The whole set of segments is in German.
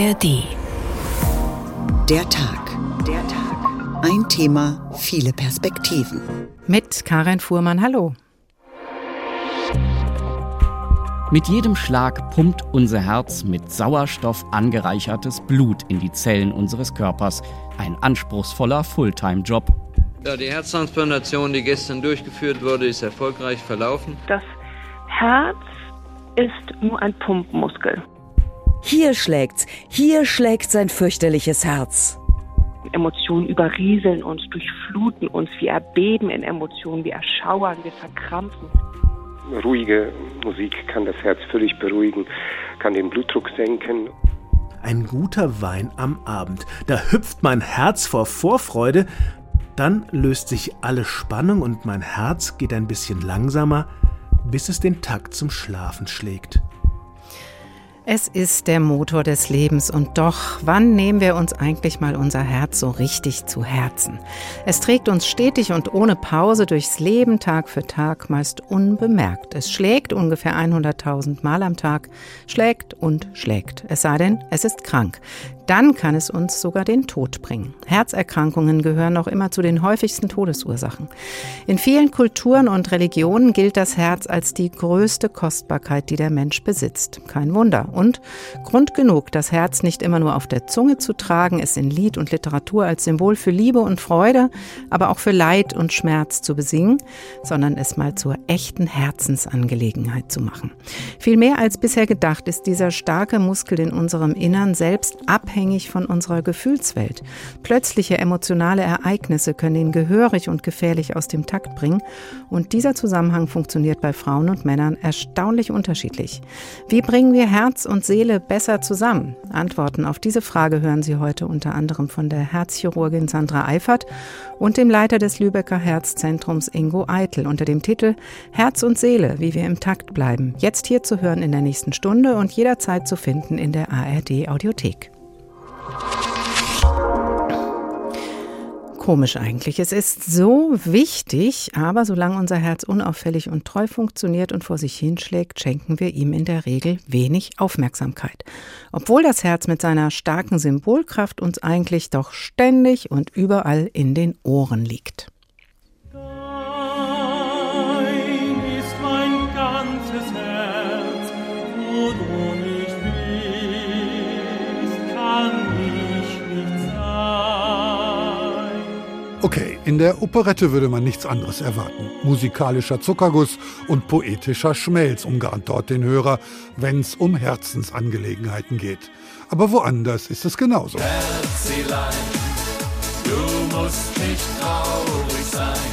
ARD. Der Tag. Der Tag. Ein Thema, viele Perspektiven. Mit Karin Fuhrmann, hallo. Mit jedem Schlag pumpt unser Herz mit Sauerstoff angereichertes Blut in die Zellen unseres Körpers. Ein anspruchsvoller Fulltime-Job. Ja, die Herztransplantation, die gestern durchgeführt wurde, ist erfolgreich verlaufen. Das Herz ist nur ein Pumpmuskel. Hier schlägt's, hier schlägt sein fürchterliches Herz. Emotionen überrieseln uns, durchfluten uns, wir erbeben in Emotionen, wir erschauern, wir verkrampfen. Ruhige Musik kann das Herz völlig beruhigen, kann den Blutdruck senken. Ein guter Wein am Abend, da hüpft mein Herz vor Vorfreude, dann löst sich alle Spannung und mein Herz geht ein bisschen langsamer, bis es den Takt zum Schlafen schlägt. Es ist der Motor des Lebens und doch, wann nehmen wir uns eigentlich mal unser Herz so richtig zu Herzen? Es trägt uns stetig und ohne Pause durchs Leben Tag für Tag, meist unbemerkt. Es schlägt ungefähr 100.000 Mal am Tag, schlägt und schlägt. Es sei denn, es ist krank. Dann kann es uns sogar den Tod bringen. Herzerkrankungen gehören noch immer zu den häufigsten Todesursachen. In vielen Kulturen und Religionen gilt das Herz als die größte Kostbarkeit, die der Mensch besitzt. Kein Wunder. Und Grund genug, das Herz nicht immer nur auf der Zunge zu tragen, es in Lied und Literatur als Symbol für Liebe und Freude, aber auch für Leid und Schmerz zu besingen, sondern es mal zur echten Herzensangelegenheit zu machen. Viel mehr als bisher gedacht ist dieser starke Muskel in unserem Innern selbst abhängig abhängig von unserer Gefühlswelt. Plötzliche emotionale Ereignisse können ihn gehörig und gefährlich aus dem Takt bringen und dieser Zusammenhang funktioniert bei Frauen und Männern erstaunlich unterschiedlich. Wie bringen wir Herz und Seele besser zusammen? Antworten auf diese Frage hören Sie heute unter anderem von der Herzchirurgin Sandra Eifert und dem Leiter des Lübecker Herzzentrums Ingo Eitel unter dem Titel Herz und Seele, wie wir im Takt bleiben. Jetzt hier zu hören in der nächsten Stunde und jederzeit zu finden in der ARD Audiothek. Komisch eigentlich. Es ist so wichtig, aber solange unser Herz unauffällig und treu funktioniert und vor sich hinschlägt, schenken wir ihm in der Regel wenig Aufmerksamkeit. Obwohl das Herz mit seiner starken Symbolkraft uns eigentlich doch ständig und überall in den Ohren liegt. Okay, in der Operette würde man nichts anderes erwarten. Musikalischer Zuckerguss und poetischer Schmelz umgarnt dort den Hörer, wenn's um Herzensangelegenheiten geht. Aber woanders ist es genauso. Herzilein, du musst nicht traurig sein.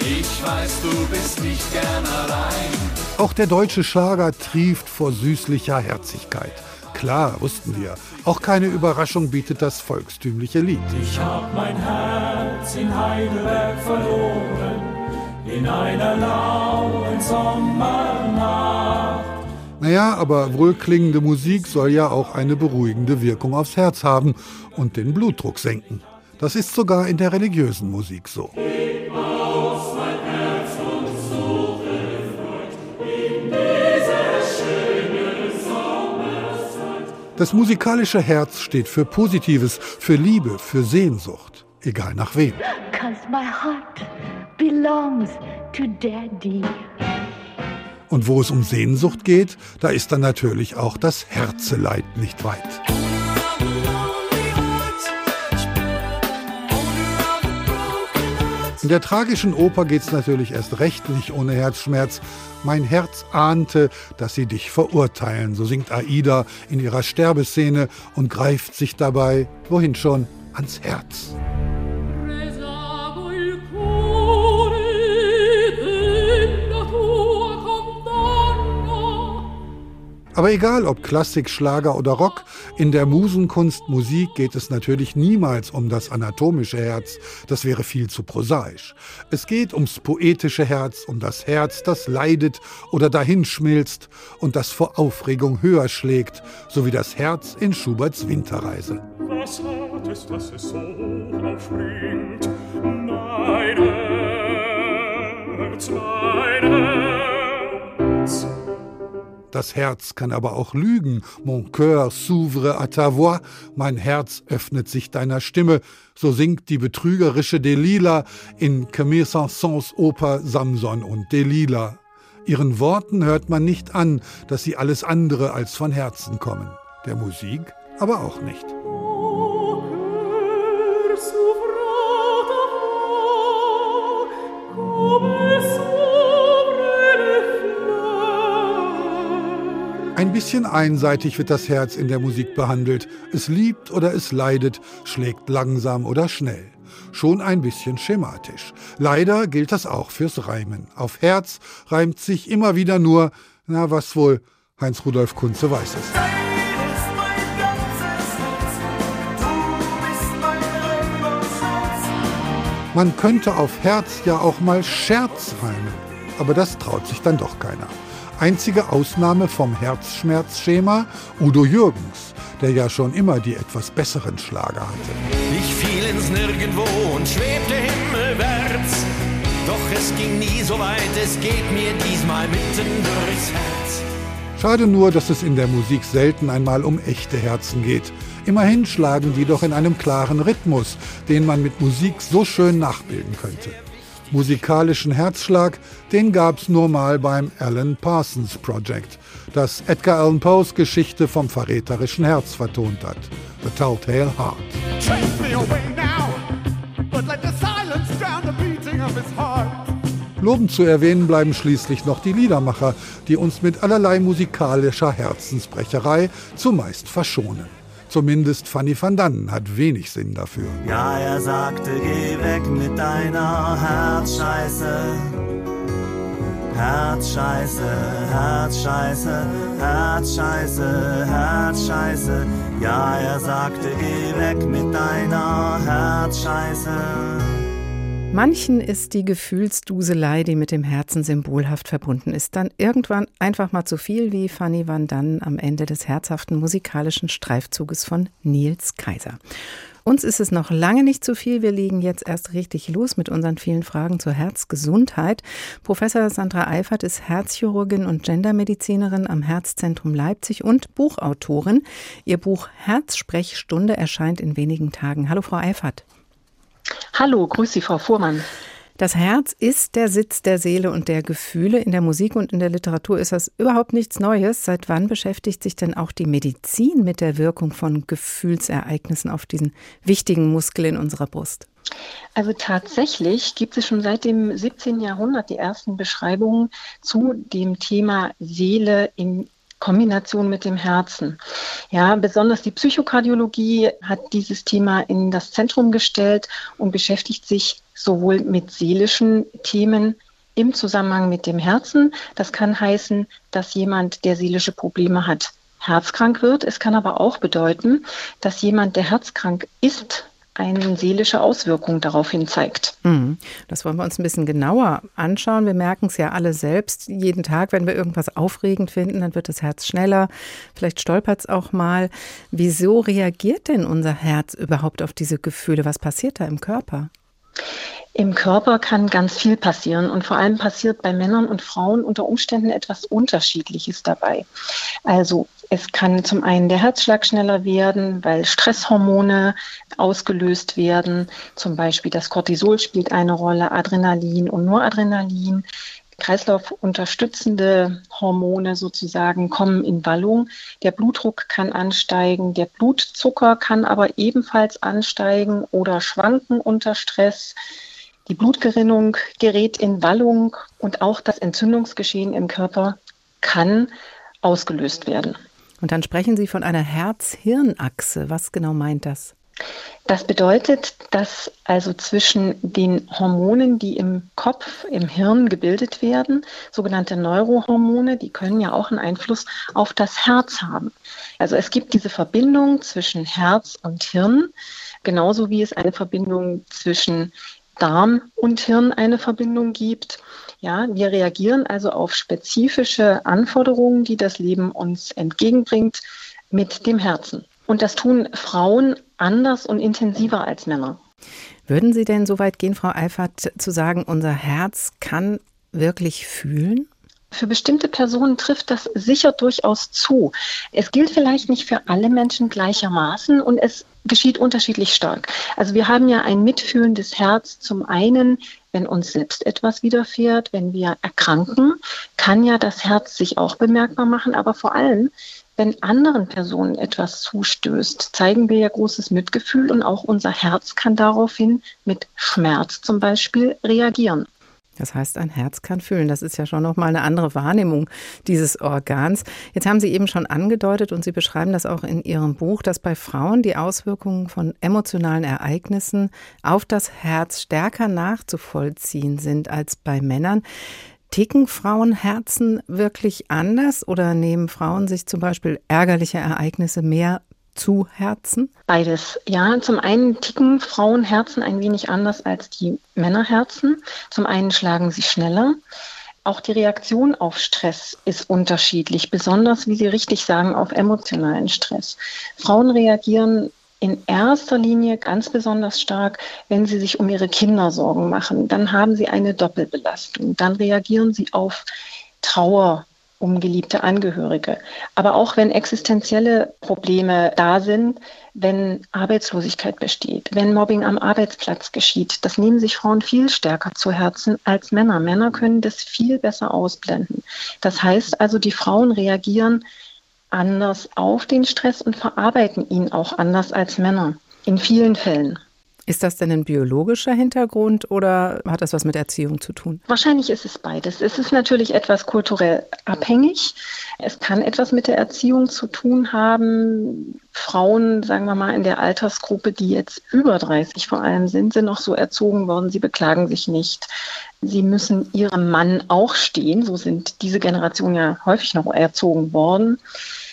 Ich weiß, du bist nicht gern allein. Auch der deutsche Schlager trieft vor süßlicher Herzigkeit. Klar, wussten wir. Auch keine Überraschung bietet das volkstümliche Lied. Ich hab mein Herz in Heidelberg verloren, in einer lauen Sommernacht. Naja, aber wohlklingende Musik soll ja auch eine beruhigende Wirkung aufs Herz haben und den Blutdruck senken. Das ist sogar in der religiösen Musik so. Das musikalische Herz steht für Positives, für Liebe, für Sehnsucht, egal nach wem. Und wo es um Sehnsucht geht, da ist dann natürlich auch das Herzeleid nicht weit. In der tragischen Oper geht's natürlich erst recht nicht ohne Herzschmerz. Mein Herz ahnte, dass sie dich verurteilen, so singt Aida in ihrer Sterbeszene und greift sich dabei, wohin schon, ans Herz. Aber egal ob Klassik, Schlager oder Rock, in der Musenkunst Musik geht es natürlich niemals um das anatomische Herz, das wäre viel zu prosaisch. Es geht ums poetische Herz, um das Herz, das leidet oder dahinschmilzt und das vor Aufregung höher schlägt, so wie das Herz in Schuberts Winterreise. Was hat es, dass es so aufspringt? Mein Herz, mein Herz. Das Herz kann aber auch lügen. Mon cœur s'ouvre à ta voix. Mein Herz öffnet sich deiner Stimme. So singt die betrügerische Delila in Camille Saint-Saëns Oper Samson und Delila. Ihren Worten hört man nicht an, dass sie alles andere als von Herzen kommen. Der Musik aber auch nicht. Ein bisschen einseitig wird das Herz in der Musik behandelt. Es liebt oder es leidet, schlägt langsam oder schnell. Schon ein bisschen schematisch. Leider gilt das auch fürs Reimen. Auf Herz reimt sich immer wieder nur, na was wohl, Heinz Rudolf Kunze weiß es. Man könnte auf Herz ja auch mal Scherz reimen, aber das traut sich dann doch keiner. Einzige Ausnahme vom Herzschmerzschema Udo Jürgens, der ja schon immer die etwas besseren Schlager hatte. Ich fiel ins Nirgendwo und schwebte himmelwärts. Doch es ging nie so weit, es geht mir diesmal mitten durchs Herz. Schade nur, dass es in der Musik selten einmal um echte Herzen geht. Immerhin schlagen die doch in einem klaren Rhythmus, den man mit Musik so schön nachbilden könnte musikalischen Herzschlag, den gab's nur mal beim Alan Parsons Project, das Edgar Allan Poes Geschichte vom verräterischen Herz vertont hat. The Telltale Heart. Lobend zu erwähnen bleiben schließlich noch die Liedermacher, die uns mit allerlei musikalischer Herzensbrecherei zumeist verschonen. Zumindest Fanny van Dannen hat wenig Sinn dafür. Ja, er sagte, geh weg mit deiner Herzscheiße. Herzscheiße, Herzscheiße, Herzscheiße, Herzscheiße. Ja, er sagte, geh weg mit deiner Herzscheiße. Manchen ist die Gefühlsduselei, die mit dem Herzen symbolhaft verbunden ist, dann irgendwann einfach mal zu viel, wie Fanny van Dannen am Ende des herzhaften musikalischen Streifzuges von Nils Kaiser. Uns ist es noch lange nicht zu viel. Wir legen jetzt erst richtig los mit unseren vielen Fragen zur Herzgesundheit. Professor Sandra Eifert ist Herzchirurgin und Gendermedizinerin am Herzzentrum Leipzig und Buchautorin. Ihr Buch Herzsprechstunde erscheint in wenigen Tagen. Hallo, Frau Eifert. Hallo, grüß Sie, Frau Fuhrmann. Das Herz ist der Sitz der Seele und der Gefühle. In der Musik und in der Literatur ist das überhaupt nichts Neues. Seit wann beschäftigt sich denn auch die Medizin mit der Wirkung von Gefühlsereignissen auf diesen wichtigen Muskel in unserer Brust? Also tatsächlich gibt es schon seit dem 17. Jahrhundert die ersten Beschreibungen zu dem Thema Seele im Kombination mit dem Herzen. Ja, besonders die Psychokardiologie hat dieses Thema in das Zentrum gestellt und beschäftigt sich sowohl mit seelischen Themen im Zusammenhang mit dem Herzen. Das kann heißen, dass jemand, der seelische Probleme hat, herzkrank wird. Es kann aber auch bedeuten, dass jemand, der herzkrank ist, eine seelische Auswirkung daraufhin zeigt. Mhm. Das wollen wir uns ein bisschen genauer anschauen. Wir merken es ja alle selbst. Jeden Tag, wenn wir irgendwas aufregend finden, dann wird das Herz schneller. Vielleicht stolpert es auch mal. Wieso reagiert denn unser Herz überhaupt auf diese Gefühle? Was passiert da im Körper? Im Körper kann ganz viel passieren und vor allem passiert bei Männern und Frauen unter Umständen etwas Unterschiedliches dabei. Also es kann zum einen der Herzschlag schneller werden, weil Stresshormone ausgelöst werden. Zum Beispiel das Cortisol spielt eine Rolle, Adrenalin und Noradrenalin. Kreislaufunterstützende Hormone sozusagen kommen in Wallung. Der Blutdruck kann ansteigen, der Blutzucker kann aber ebenfalls ansteigen oder schwanken unter Stress. Die Blutgerinnung gerät in Wallung und auch das Entzündungsgeschehen im Körper kann ausgelöst werden. Und dann sprechen Sie von einer Herz-Hirn-Achse. Was genau meint das? Das bedeutet, dass also zwischen den Hormonen, die im Kopf, im Hirn gebildet werden, sogenannte Neurohormone, die können ja auch einen Einfluss auf das Herz haben. Also es gibt diese Verbindung zwischen Herz und Hirn, genauso wie es eine Verbindung zwischen Darm und Hirn eine Verbindung gibt. Ja, wir reagieren also auf spezifische Anforderungen, die das Leben uns entgegenbringt, mit dem Herzen. Und das tun Frauen anders und intensiver als Männer. Würden Sie denn so weit gehen, Frau Eifert, zu sagen, unser Herz kann wirklich fühlen? Für bestimmte Personen trifft das sicher durchaus zu. Es gilt vielleicht nicht für alle Menschen gleichermaßen und es geschieht unterschiedlich stark. Also wir haben ja ein mitfühlendes Herz zum einen, wenn uns selbst etwas widerfährt, wenn wir erkranken, kann ja das Herz sich auch bemerkbar machen, aber vor allem, wenn anderen Personen etwas zustößt, zeigen wir ja großes Mitgefühl und auch unser Herz kann daraufhin mit Schmerz zum Beispiel reagieren. Das heißt, ein Herz kann fühlen. Das ist ja schon nochmal eine andere Wahrnehmung dieses Organs. Jetzt haben Sie eben schon angedeutet und Sie beschreiben das auch in Ihrem Buch, dass bei Frauen die Auswirkungen von emotionalen Ereignissen auf das Herz stärker nachzuvollziehen sind als bei Männern. Ticken Frauenherzen wirklich anders oder nehmen Frauen sich zum Beispiel ärgerliche Ereignisse mehr zu Herzen? Beides. Ja, zum einen ticken Frauenherzen ein wenig anders als die Männerherzen. Zum einen schlagen sie schneller. Auch die Reaktion auf Stress ist unterschiedlich, besonders, wie Sie richtig sagen, auf emotionalen Stress. Frauen reagieren in erster Linie ganz besonders stark, wenn sie sich um ihre Kinder Sorgen machen. Dann haben sie eine Doppelbelastung. Dann reagieren sie auf Trauer um geliebte Angehörige. Aber auch wenn existenzielle Probleme da sind, wenn Arbeitslosigkeit besteht, wenn Mobbing am Arbeitsplatz geschieht, das nehmen sich Frauen viel stärker zu Herzen als Männer. Männer können das viel besser ausblenden. Das heißt also, die Frauen reagieren anders auf den Stress und verarbeiten ihn auch anders als Männer. In vielen Fällen. Ist das denn ein biologischer Hintergrund oder hat das was mit Erziehung zu tun? Wahrscheinlich ist es beides. Es ist natürlich etwas kulturell abhängig. Es kann etwas mit der Erziehung zu tun haben. Frauen, sagen wir mal, in der Altersgruppe, die jetzt über 30 vor allem sind, sind noch so erzogen worden, sie beklagen sich nicht. Sie müssen ihrem Mann auch stehen. So sind diese Generationen ja häufig noch erzogen worden.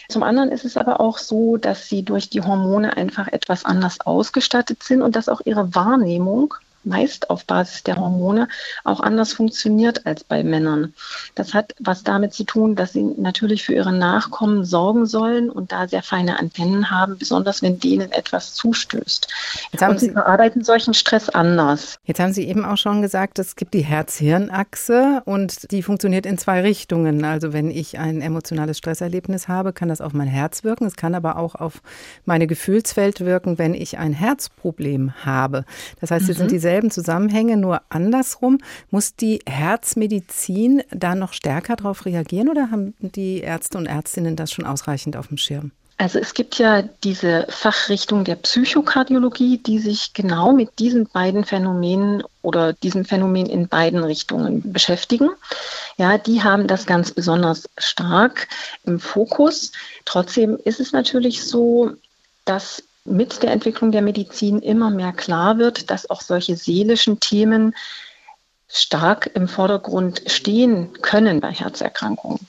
Zum anderen ist es aber auch so, dass sie durch die Hormone einfach etwas anders ausgestattet sind und dass auch ihre Wahrnehmung meist auf Basis der Hormone auch anders funktioniert als bei Männern. Das hat was damit zu tun, dass sie natürlich für ihre Nachkommen sorgen sollen und da sehr feine Antennen haben, besonders wenn denen etwas zustößt. Jetzt haben und sie verarbeiten solchen Stress anders. Jetzt haben Sie eben auch schon gesagt, es gibt die Herz-Hirn-Achse und die funktioniert in zwei Richtungen. Also wenn ich ein emotionales Stresserlebnis habe, kann das auf mein Herz wirken. Es kann aber auch auf meine Gefühlswelt wirken, wenn ich ein Herzproblem habe. Das heißt, mhm. sind diese dieselben Zusammenhänge, nur andersrum. Muss die Herzmedizin da noch stärker darauf reagieren oder haben die Ärzte und Ärztinnen das schon ausreichend auf dem Schirm? Also es gibt ja diese Fachrichtung der Psychokardiologie, die sich genau mit diesen beiden Phänomenen oder diesem Phänomen in beiden Richtungen beschäftigen. Ja, die haben das ganz besonders stark im Fokus. Trotzdem ist es natürlich so, dass mit der Entwicklung der Medizin immer mehr klar wird, dass auch solche seelischen Themen stark im Vordergrund stehen können bei Herzerkrankungen.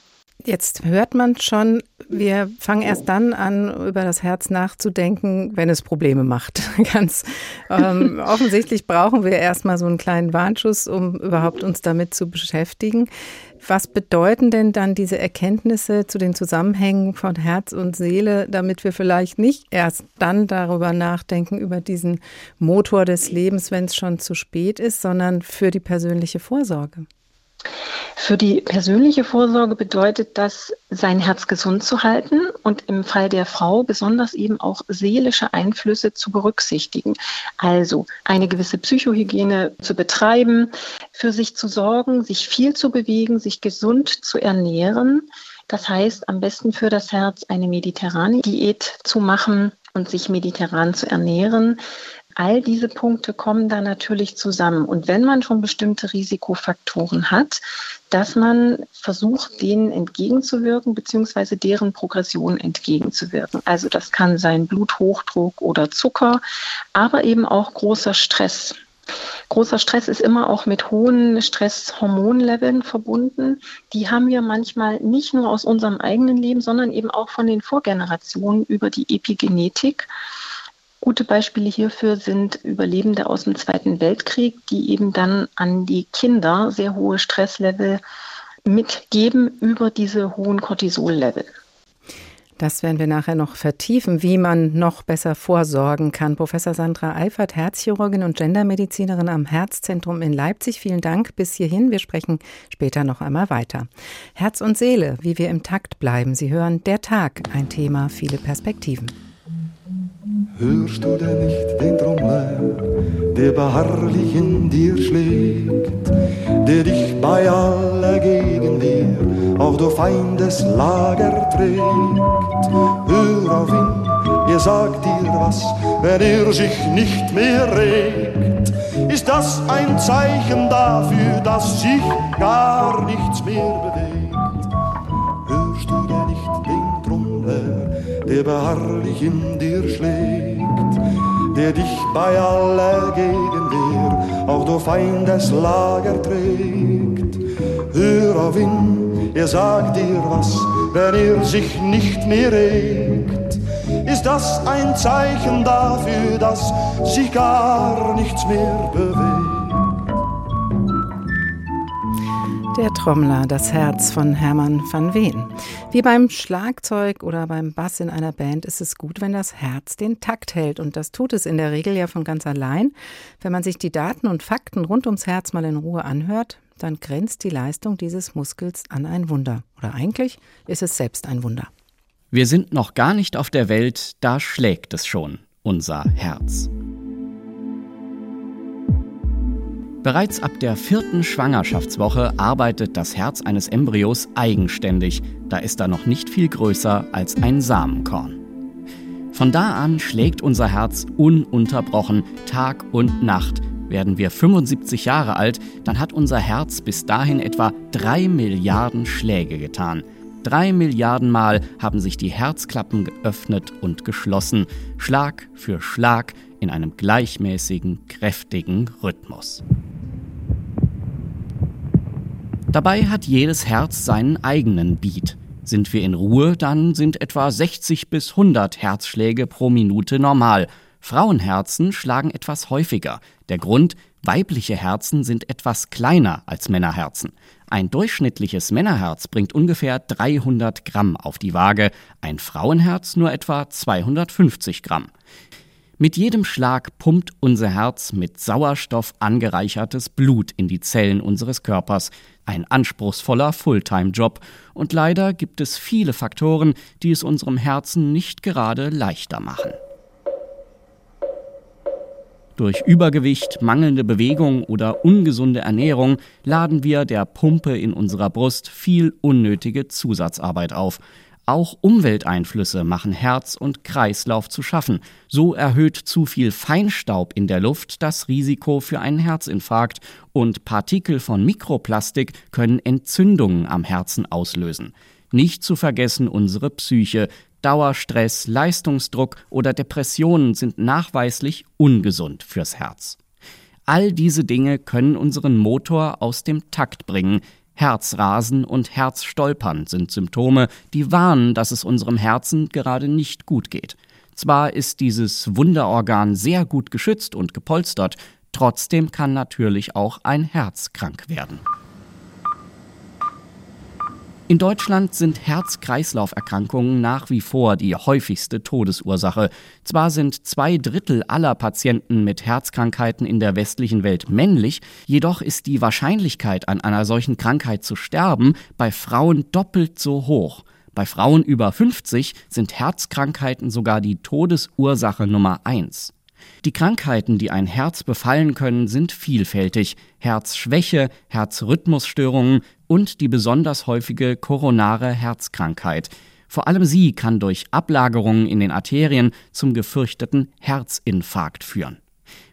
Jetzt hört man schon, wir fangen erst dann an, über das Herz nachzudenken, wenn es Probleme macht. Ganz ähm, offensichtlich brauchen wir erstmal so einen kleinen Warnschuss, um überhaupt uns damit zu beschäftigen. Was bedeuten denn dann diese Erkenntnisse zu den Zusammenhängen von Herz und Seele, damit wir vielleicht nicht erst dann darüber nachdenken, über diesen Motor des Lebens, wenn es schon zu spät ist, sondern für die persönliche Vorsorge? Für die persönliche Vorsorge bedeutet das, sein Herz gesund zu halten und im Fall der Frau besonders eben auch seelische Einflüsse zu berücksichtigen. Also eine gewisse Psychohygiene zu betreiben, für sich zu sorgen, sich viel zu bewegen, sich gesund zu ernähren. Das heißt, am besten für das Herz eine mediterrane Diät zu machen und sich mediterran zu ernähren. All diese Punkte kommen da natürlich zusammen. Und wenn man schon bestimmte Risikofaktoren hat, dass man versucht, denen entgegenzuwirken, beziehungsweise deren Progression entgegenzuwirken. Also das kann sein Bluthochdruck oder Zucker, aber eben auch großer Stress. Großer Stress ist immer auch mit hohen Stresshormonleveln verbunden. Die haben wir manchmal nicht nur aus unserem eigenen Leben, sondern eben auch von den Vorgenerationen über die Epigenetik. Gute Beispiele hierfür sind Überlebende aus dem Zweiten Weltkrieg, die eben dann an die Kinder sehr hohe Stresslevel mitgeben über diese hohen Cortisol-Level. Das werden wir nachher noch vertiefen, wie man noch besser vorsorgen kann. Professor Sandra Eifert, Herzchirurgin und Gendermedizinerin am Herzzentrum in Leipzig. Vielen Dank bis hierhin. Wir sprechen später noch einmal weiter. Herz und Seele, wie wir im Takt bleiben. Sie hören Der Tag, ein Thema, viele Perspektiven. Hörst du denn nicht den Trommler, der beharrlich in dir schlägt, der dich bei aller Gegenwehr auch durch Feindeslager trägt? Hör auf ihn, er sagt dir was, wenn er sich nicht mehr regt. Ist das ein Zeichen dafür, dass sich gar nichts mehr bewegt? Der beharrlich in dir schlägt, der dich bei aller Gegenwehr auch durch Feindeslager trägt. Hör auf ihn, er sagt dir was, wenn er sich nicht mehr regt. Ist das ein Zeichen dafür, dass sich gar nichts mehr bewegt? Der Trommler, das Herz von Hermann van Veen. Wie beim Schlagzeug oder beim Bass in einer Band ist es gut, wenn das Herz den Takt hält. Und das tut es in der Regel ja von ganz allein. Wenn man sich die Daten und Fakten rund ums Herz mal in Ruhe anhört, dann grenzt die Leistung dieses Muskels an ein Wunder. Oder eigentlich ist es selbst ein Wunder. Wir sind noch gar nicht auf der Welt, da schlägt es schon, unser Herz. Bereits ab der vierten Schwangerschaftswoche arbeitet das Herz eines Embryos eigenständig, da ist er noch nicht viel größer als ein Samenkorn. Von da an schlägt unser Herz ununterbrochen, Tag und Nacht. Werden wir 75 Jahre alt, dann hat unser Herz bis dahin etwa drei Milliarden Schläge getan. Drei Milliarden Mal haben sich die Herzklappen geöffnet und geschlossen, Schlag für Schlag in einem gleichmäßigen, kräftigen Rhythmus. Dabei hat jedes Herz seinen eigenen Beat. Sind wir in Ruhe, dann sind etwa 60 bis 100 Herzschläge pro Minute normal. Frauenherzen schlagen etwas häufiger. Der Grund, weibliche Herzen sind etwas kleiner als Männerherzen. Ein durchschnittliches Männerherz bringt ungefähr 300 Gramm auf die Waage, ein Frauenherz nur etwa 250 Gramm. Mit jedem Schlag pumpt unser Herz mit Sauerstoff angereichertes Blut in die Zellen unseres Körpers. Ein anspruchsvoller Fulltime-Job. Und leider gibt es viele Faktoren, die es unserem Herzen nicht gerade leichter machen. Durch Übergewicht, mangelnde Bewegung oder ungesunde Ernährung laden wir der Pumpe in unserer Brust viel unnötige Zusatzarbeit auf. Auch Umwelteinflüsse machen Herz und Kreislauf zu schaffen. So erhöht zu viel Feinstaub in der Luft das Risiko für einen Herzinfarkt und Partikel von Mikroplastik können Entzündungen am Herzen auslösen. Nicht zu vergessen unsere Psyche. Dauerstress, Leistungsdruck oder Depressionen sind nachweislich ungesund fürs Herz. All diese Dinge können unseren Motor aus dem Takt bringen, Herzrasen und Herzstolpern sind Symptome, die warnen, dass es unserem Herzen gerade nicht gut geht. Zwar ist dieses Wunderorgan sehr gut geschützt und gepolstert, trotzdem kann natürlich auch ein Herz krank werden. In Deutschland sind Herz-Kreislauf-Erkrankungen nach wie vor die häufigste Todesursache. Zwar sind zwei Drittel aller Patienten mit Herzkrankheiten in der westlichen Welt männlich, jedoch ist die Wahrscheinlichkeit, an einer solchen Krankheit zu sterben, bei Frauen doppelt so hoch. Bei Frauen über 50 sind Herzkrankheiten sogar die Todesursache Nummer eins. Die Krankheiten, die ein Herz befallen können, sind vielfältig. Herzschwäche, Herzrhythmusstörungen und die besonders häufige koronare Herzkrankheit. Vor allem sie kann durch Ablagerungen in den Arterien zum gefürchteten Herzinfarkt führen.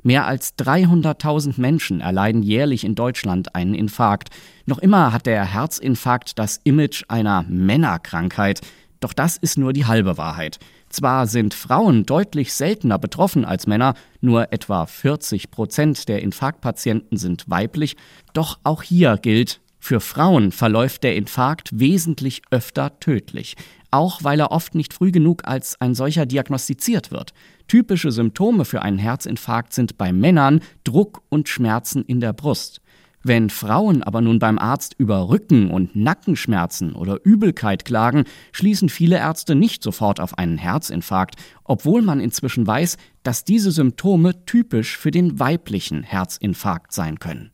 Mehr als 300.000 Menschen erleiden jährlich in Deutschland einen Infarkt. Noch immer hat der Herzinfarkt das Image einer Männerkrankheit. Doch das ist nur die halbe Wahrheit. Zwar sind Frauen deutlich seltener betroffen als Männer, nur etwa 40 Prozent der Infarktpatienten sind weiblich, doch auch hier gilt, für Frauen verläuft der Infarkt wesentlich öfter tödlich, auch weil er oft nicht früh genug als ein solcher diagnostiziert wird. Typische Symptome für einen Herzinfarkt sind bei Männern Druck und Schmerzen in der Brust. Wenn Frauen aber nun beim Arzt über Rücken- und Nackenschmerzen oder Übelkeit klagen, schließen viele Ärzte nicht sofort auf einen Herzinfarkt, obwohl man inzwischen weiß, dass diese Symptome typisch für den weiblichen Herzinfarkt sein können.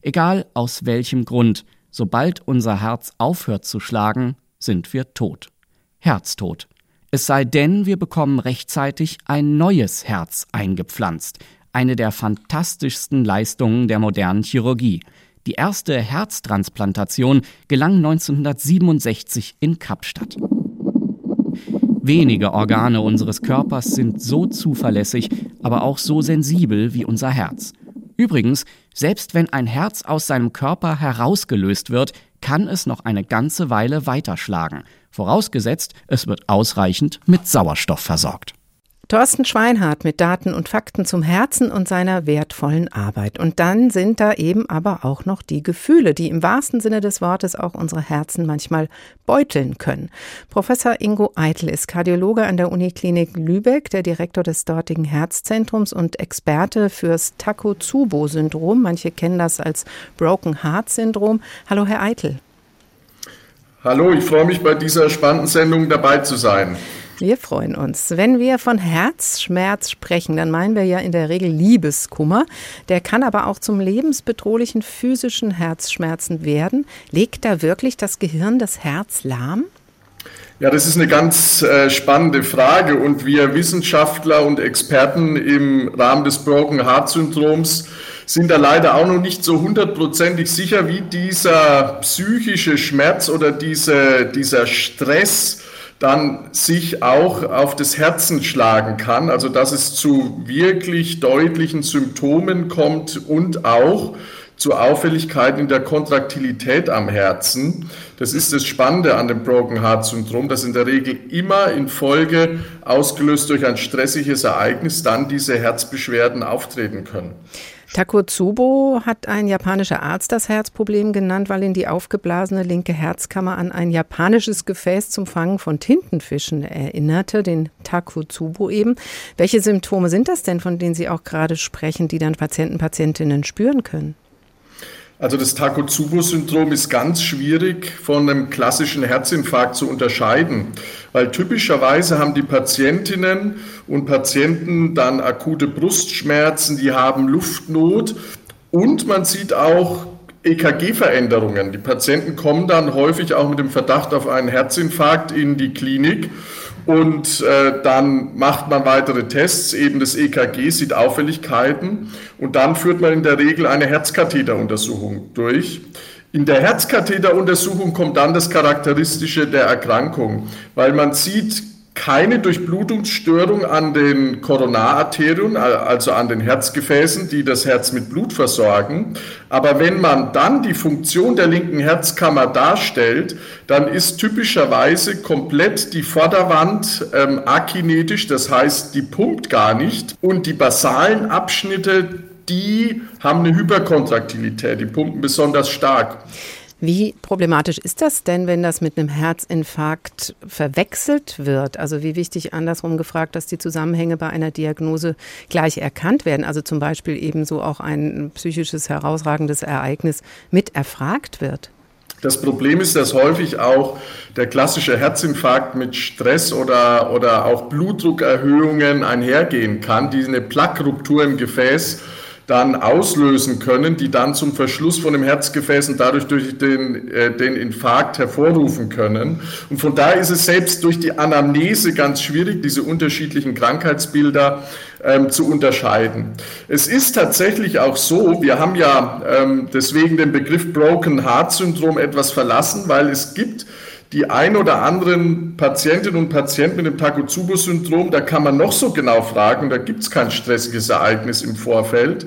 Egal aus welchem Grund, sobald unser Herz aufhört zu schlagen, sind wir tot. Herztod. Es sei denn, wir bekommen rechtzeitig ein neues Herz eingepflanzt, eine der fantastischsten Leistungen der modernen Chirurgie. Die erste Herztransplantation gelang 1967 in Kapstadt. Wenige Organe unseres Körpers sind so zuverlässig, aber auch so sensibel wie unser Herz. Übrigens, selbst wenn ein Herz aus seinem Körper herausgelöst wird, kann es noch eine ganze Weile weiterschlagen, vorausgesetzt, es wird ausreichend mit Sauerstoff versorgt. Thorsten Schweinhardt mit Daten und Fakten zum Herzen und seiner wertvollen Arbeit. Und dann sind da eben aber auch noch die Gefühle, die im wahrsten Sinne des Wortes auch unsere Herzen manchmal beuteln können. Professor Ingo Eitel ist Kardiologe an der Uniklinik Lübeck, der Direktor des dortigen Herzzentrums und Experte fürs Takotsubo-Syndrom. Manche kennen das als Broken Heart Syndrom. Hallo, Herr Eitel. Hallo, ich freue mich bei dieser spannenden Sendung dabei zu sein. Wir freuen uns. Wenn wir von Herzschmerz sprechen, dann meinen wir ja in der Regel Liebeskummer. Der kann aber auch zum lebensbedrohlichen physischen Herzschmerzen werden. Legt da wirklich das Gehirn das Herz lahm? Ja, das ist eine ganz äh, spannende Frage und wir Wissenschaftler und Experten im Rahmen des Broken Heart Syndroms sind da leider auch noch nicht so hundertprozentig sicher, wie dieser psychische Schmerz oder diese, dieser Stress dann sich auch auf das Herzen schlagen kann, also dass es zu wirklich deutlichen Symptomen kommt und auch zu Auffälligkeiten in der Kontraktilität am Herzen. Das ist das Spannende an dem Broken Heart Syndrom, dass in der Regel immer in Folge ausgelöst durch ein stressiges Ereignis dann diese Herzbeschwerden auftreten können. Takotsubo hat ein japanischer Arzt das Herzproblem genannt, weil ihn die aufgeblasene linke Herzkammer an ein japanisches Gefäß zum Fangen von Tintenfischen erinnerte, den Takotsubo eben. Welche Symptome sind das denn, von denen Sie auch gerade sprechen, die dann Patienten, Patientinnen spüren können? Also das Takotsubo-Syndrom ist ganz schwierig von einem klassischen Herzinfarkt zu unterscheiden, weil typischerweise haben die Patientinnen und Patienten dann akute Brustschmerzen, die haben Luftnot und man sieht auch EKG-Veränderungen. Die Patienten kommen dann häufig auch mit dem Verdacht auf einen Herzinfarkt in die Klinik und äh, dann macht man weitere Tests, eben das EKG sieht Auffälligkeiten und dann führt man in der Regel eine Herzkatheteruntersuchung durch. In der Herzkatheteruntersuchung kommt dann das Charakteristische der Erkrankung, weil man sieht keine Durchblutungsstörung an den Koronararterien, also an den Herzgefäßen, die das Herz mit Blut versorgen. Aber wenn man dann die Funktion der linken Herzkammer darstellt, dann ist typischerweise komplett die Vorderwand ähm, akinetisch, das heißt, die pumpt gar nicht. Und die basalen Abschnitte, die haben eine Hyperkontraktilität, die pumpen besonders stark. Wie problematisch ist das denn, wenn das mit einem Herzinfarkt verwechselt wird? Also wie wichtig andersrum gefragt, dass die Zusammenhänge bei einer Diagnose gleich erkannt werden? Also zum Beispiel ebenso auch ein psychisches herausragendes Ereignis mit erfragt wird? Das Problem ist, dass häufig auch der klassische Herzinfarkt mit Stress oder, oder auch Blutdruckerhöhungen einhergehen kann, die eine Plaqueruptur im Gefäß dann auslösen können, die dann zum Verschluss von dem Herzgefäß und dadurch durch den, äh, den Infarkt hervorrufen können. Und von daher ist es selbst durch die Anamnese ganz schwierig, diese unterschiedlichen Krankheitsbilder ähm, zu unterscheiden. Es ist tatsächlich auch so, wir haben ja ähm, deswegen den Begriff Broken Heart Syndrom etwas verlassen, weil es gibt die ein oder anderen Patientinnen und Patienten mit dem Takotsubo-Syndrom, da kann man noch so genau fragen, da gibt es kein stressiges Ereignis im Vorfeld.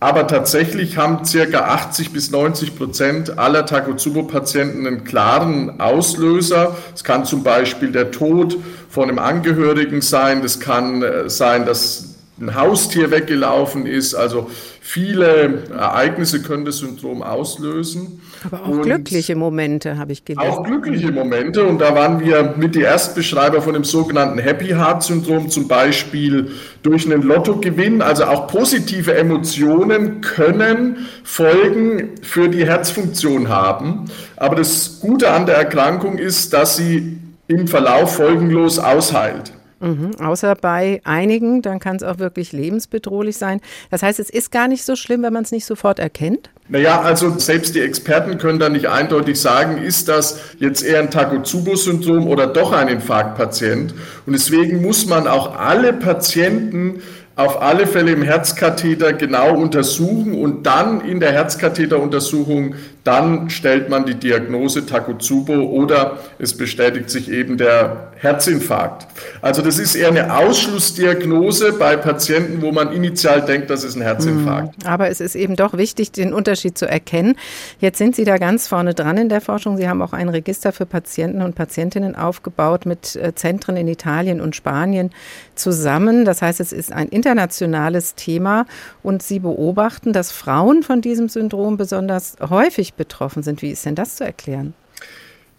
Aber tatsächlich haben circa 80 bis 90 Prozent aller Takotsubo-Patienten einen klaren Auslöser. Es kann zum Beispiel der Tod von einem Angehörigen sein. Das kann äh, sein, dass ein Haustier weggelaufen ist. Also viele Ereignisse können das Syndrom auslösen. Aber auch und glückliche Momente habe ich gelesen. Auch glückliche Momente. Und da waren wir mit die Erstbeschreiber von dem sogenannten Happy Heart Syndrom, zum Beispiel durch einen Lottogewinn. Also auch positive Emotionen können Folgen für die Herzfunktion haben. Aber das Gute an der Erkrankung ist, dass sie im Verlauf folgenlos ausheilt. Mhm, außer bei einigen, dann kann es auch wirklich lebensbedrohlich sein. Das heißt, es ist gar nicht so schlimm, wenn man es nicht sofort erkennt? Naja, also selbst die Experten können da nicht eindeutig sagen, ist das jetzt eher ein Takotsubo-Syndrom oder doch ein Infarktpatient. Und deswegen muss man auch alle Patienten auf alle Fälle im Herzkatheter genau untersuchen und dann in der Herzkatheteruntersuchung, dann stellt man die Diagnose Takotsubo oder es bestätigt sich eben der Herzinfarkt. Also das ist eher eine Ausschlussdiagnose bei Patienten, wo man initial denkt, das ist ein Herzinfarkt. Mhm. Aber es ist eben doch wichtig, den Unterschied zu erkennen. Jetzt sind Sie da ganz vorne dran in der Forschung. Sie haben auch ein Register für Patienten und Patientinnen aufgebaut mit äh, Zentren in Italien und Spanien zusammen. Das heißt, es ist ein internationales Thema und Sie beobachten, dass Frauen von diesem Syndrom besonders häufig betroffen sind. Wie ist denn das zu erklären?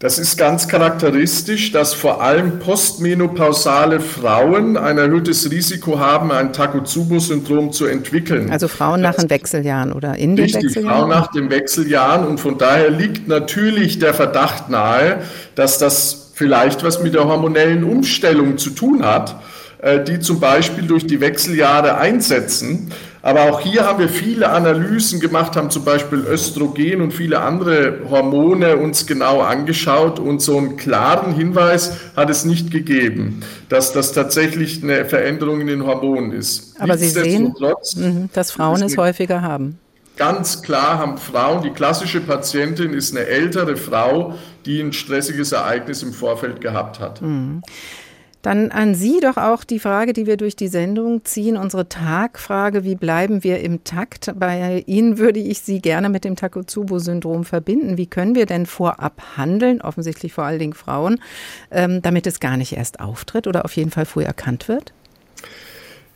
Das ist ganz charakteristisch, dass vor allem postmenopausale Frauen ein erhöhtes Risiko haben, ein Takotsubo-Syndrom zu entwickeln. Also Frauen nach den Wechseljahren oder in den Richtig, Wechseljahren? Frauen nach den Wechseljahren. Und von daher liegt natürlich der Verdacht nahe, dass das vielleicht was mit der hormonellen Umstellung zu tun hat, äh, die zum Beispiel durch die Wechseljahre einsetzen. Aber auch hier haben wir viele Analysen gemacht, haben zum Beispiel Östrogen und viele andere Hormone uns genau angeschaut und so einen klaren Hinweis hat es nicht gegeben, dass das tatsächlich eine Veränderung in den Hormonen ist. Aber Sie sehen, mhm, dass Frauen es häufiger haben. Ganz klar haben Frauen, die klassische Patientin ist eine ältere Frau, die ein stressiges Ereignis im Vorfeld gehabt hat. Mhm. Dann an Sie doch auch die Frage, die wir durch die Sendung ziehen, unsere Tagfrage, wie bleiben wir im Takt? Bei Ihnen würde ich Sie gerne mit dem Takotsubo-Syndrom verbinden. Wie können wir denn vorab handeln, offensichtlich vor allen Dingen Frauen, ähm, damit es gar nicht erst auftritt oder auf jeden Fall früh erkannt wird?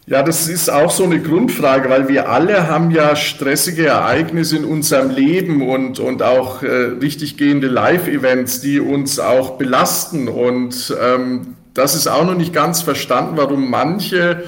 Ja, das ist auch so eine Grundfrage, weil wir alle haben ja stressige Ereignisse in unserem Leben und, und auch äh, richtig gehende Live-Events, die uns auch belasten. Und ähm, das ist auch noch nicht ganz verstanden, warum manche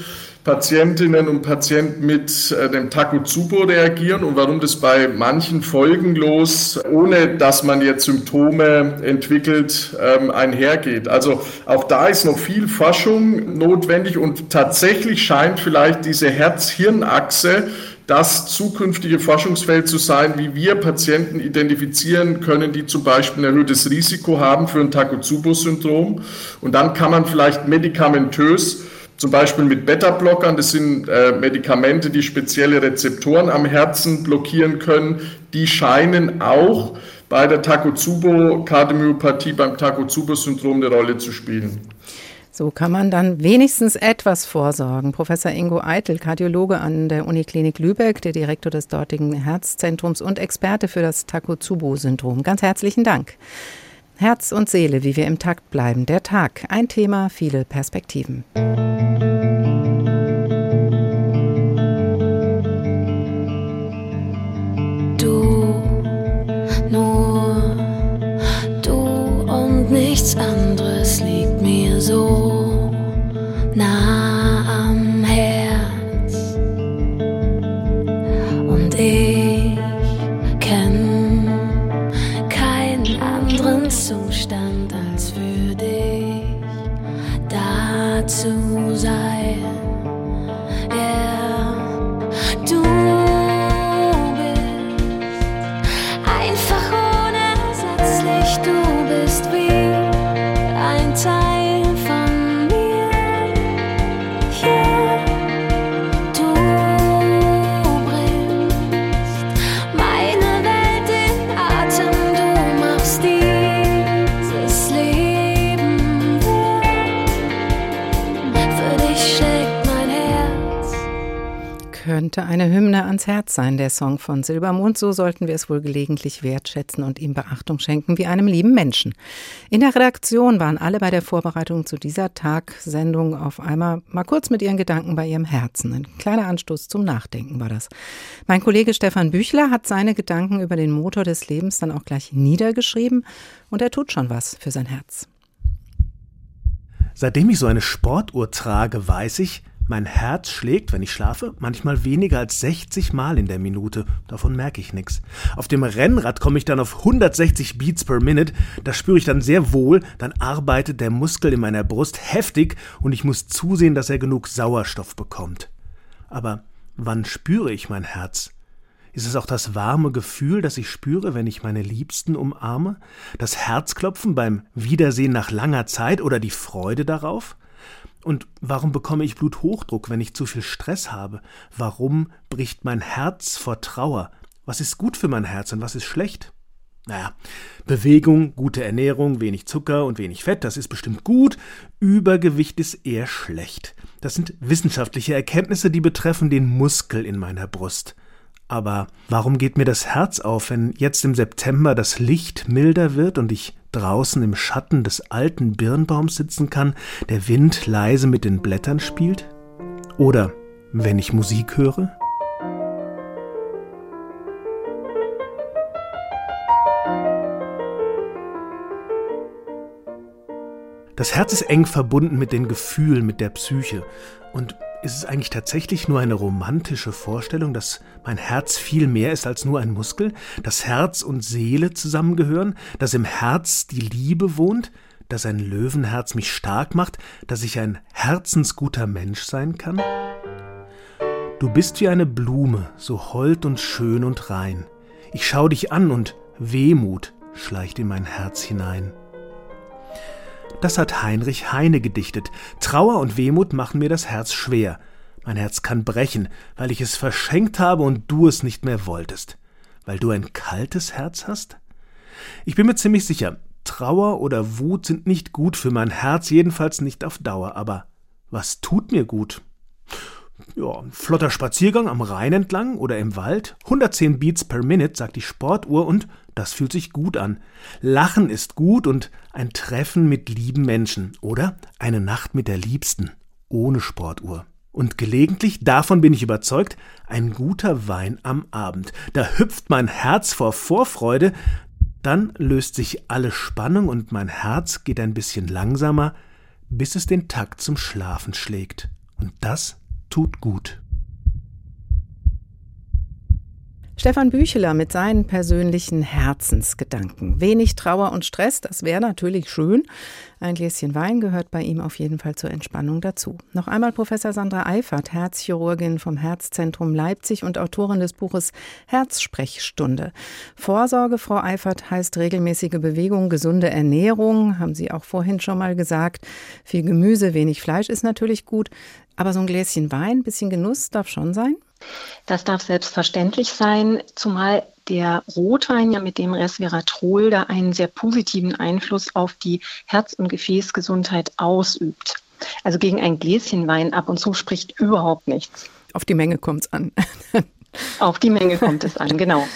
Patientinnen und Patienten mit äh, dem Takotsubo reagieren und warum das bei manchen folgenlos, ohne dass man jetzt Symptome entwickelt, ähm, einhergeht. Also auch da ist noch viel Forschung notwendig und tatsächlich scheint vielleicht diese Herz-Hirn-Achse das zukünftige Forschungsfeld zu sein, wie wir Patienten identifizieren können, die zum Beispiel ein erhöhtes Risiko haben für ein Takotsubo-Syndrom. Und dann kann man vielleicht medikamentös zum Beispiel mit Beta-Blockern, das sind äh, Medikamente, die spezielle Rezeptoren am Herzen blockieren können, die scheinen auch bei der Takotsubo-Kardiomyopathie, beim Takotsubo-Syndrom eine Rolle zu spielen. So kann man dann wenigstens etwas vorsorgen. Professor Ingo Eitel, Kardiologe an der Uniklinik Lübeck, der Direktor des dortigen Herzzentrums und Experte für das Takotsubo-Syndrom. Ganz herzlichen Dank. Herz und Seele, wie wir im Takt bleiben. Der Tag, ein Thema, viele Perspektiven. Du, nur du und nichts anderes liegt so nah könnte eine Hymne ans Herz sein, der Song von Silbermond. So sollten wir es wohl gelegentlich wertschätzen und ihm Beachtung schenken wie einem lieben Menschen. In der Redaktion waren alle bei der Vorbereitung zu dieser Tagsendung auf einmal mal kurz mit ihren Gedanken bei ihrem Herzen. Ein kleiner Anstoß zum Nachdenken war das. Mein Kollege Stefan Büchler hat seine Gedanken über den Motor des Lebens dann auch gleich niedergeschrieben und er tut schon was für sein Herz. Seitdem ich so eine Sportuhr trage, weiß ich, mein Herz schlägt, wenn ich schlafe, manchmal weniger als 60 Mal in der Minute. Davon merke ich nichts. Auf dem Rennrad komme ich dann auf 160 Beats per Minute. Das spüre ich dann sehr wohl. Dann arbeitet der Muskel in meiner Brust heftig und ich muss zusehen, dass er genug Sauerstoff bekommt. Aber wann spüre ich mein Herz? Ist es auch das warme Gefühl, das ich spüre, wenn ich meine Liebsten umarme? Das Herzklopfen beim Wiedersehen nach langer Zeit oder die Freude darauf? Und warum bekomme ich Bluthochdruck, wenn ich zu viel Stress habe? Warum bricht mein Herz vor Trauer? Was ist gut für mein Herz und was ist schlecht? Naja, Bewegung, gute Ernährung, wenig Zucker und wenig Fett, das ist bestimmt gut. Übergewicht ist eher schlecht. Das sind wissenschaftliche Erkenntnisse, die betreffen den Muskel in meiner Brust. Aber warum geht mir das Herz auf, wenn jetzt im September das Licht milder wird und ich draußen im Schatten des alten Birnbaums sitzen kann, der Wind leise mit den Blättern spielt? Oder wenn ich Musik höre? Das Herz ist eng verbunden mit den Gefühlen, mit der Psyche. Und ist es eigentlich tatsächlich nur eine romantische Vorstellung, dass mein Herz viel mehr ist als nur ein Muskel, dass Herz und Seele zusammengehören, dass im Herz die Liebe wohnt, dass ein Löwenherz mich stark macht, dass ich ein herzensguter Mensch sein kann? Du bist wie eine Blume, so hold und schön und rein. Ich schau dich an und Wehmut schleicht in mein Herz hinein. Das hat Heinrich Heine gedichtet. Trauer und Wehmut machen mir das Herz schwer. Mein Herz kann brechen, weil ich es verschenkt habe und du es nicht mehr wolltest. Weil du ein kaltes Herz hast? Ich bin mir ziemlich sicher, Trauer oder Wut sind nicht gut für mein Herz, jedenfalls nicht auf Dauer. Aber was tut mir gut? Ja, flotter Spaziergang am Rhein entlang oder im Wald, 110 Beats per Minute, sagt die Sportuhr, und das fühlt sich gut an. Lachen ist gut und ein Treffen mit lieben Menschen oder eine Nacht mit der Liebsten, ohne Sportuhr. Und gelegentlich, davon bin ich überzeugt, ein guter Wein am Abend. Da hüpft mein Herz vor Vorfreude, dann löst sich alle Spannung und mein Herz geht ein bisschen langsamer, bis es den Takt zum Schlafen schlägt. Und das tut gut. Stefan Bücheler mit seinen persönlichen Herzensgedanken. Wenig Trauer und Stress, das wäre natürlich schön. Ein Gläschen Wein gehört bei ihm auf jeden Fall zur Entspannung dazu. Noch einmal Professor Sandra Eifert, Herzchirurgin vom Herzzentrum Leipzig und Autorin des Buches Herzsprechstunde. Vorsorge, Frau Eifert, heißt regelmäßige Bewegung, gesunde Ernährung, haben Sie auch vorhin schon mal gesagt. Viel Gemüse, wenig Fleisch ist natürlich gut. Aber so ein Gläschen Wein, bisschen Genuss darf schon sein? Das darf selbstverständlich sein, zumal der Rotwein ja mit dem Resveratrol da einen sehr positiven Einfluss auf die Herz- und Gefäßgesundheit ausübt. Also gegen ein Gläschen Wein ab und zu spricht überhaupt nichts. Auf die Menge kommt es an. auf die Menge kommt es an, genau.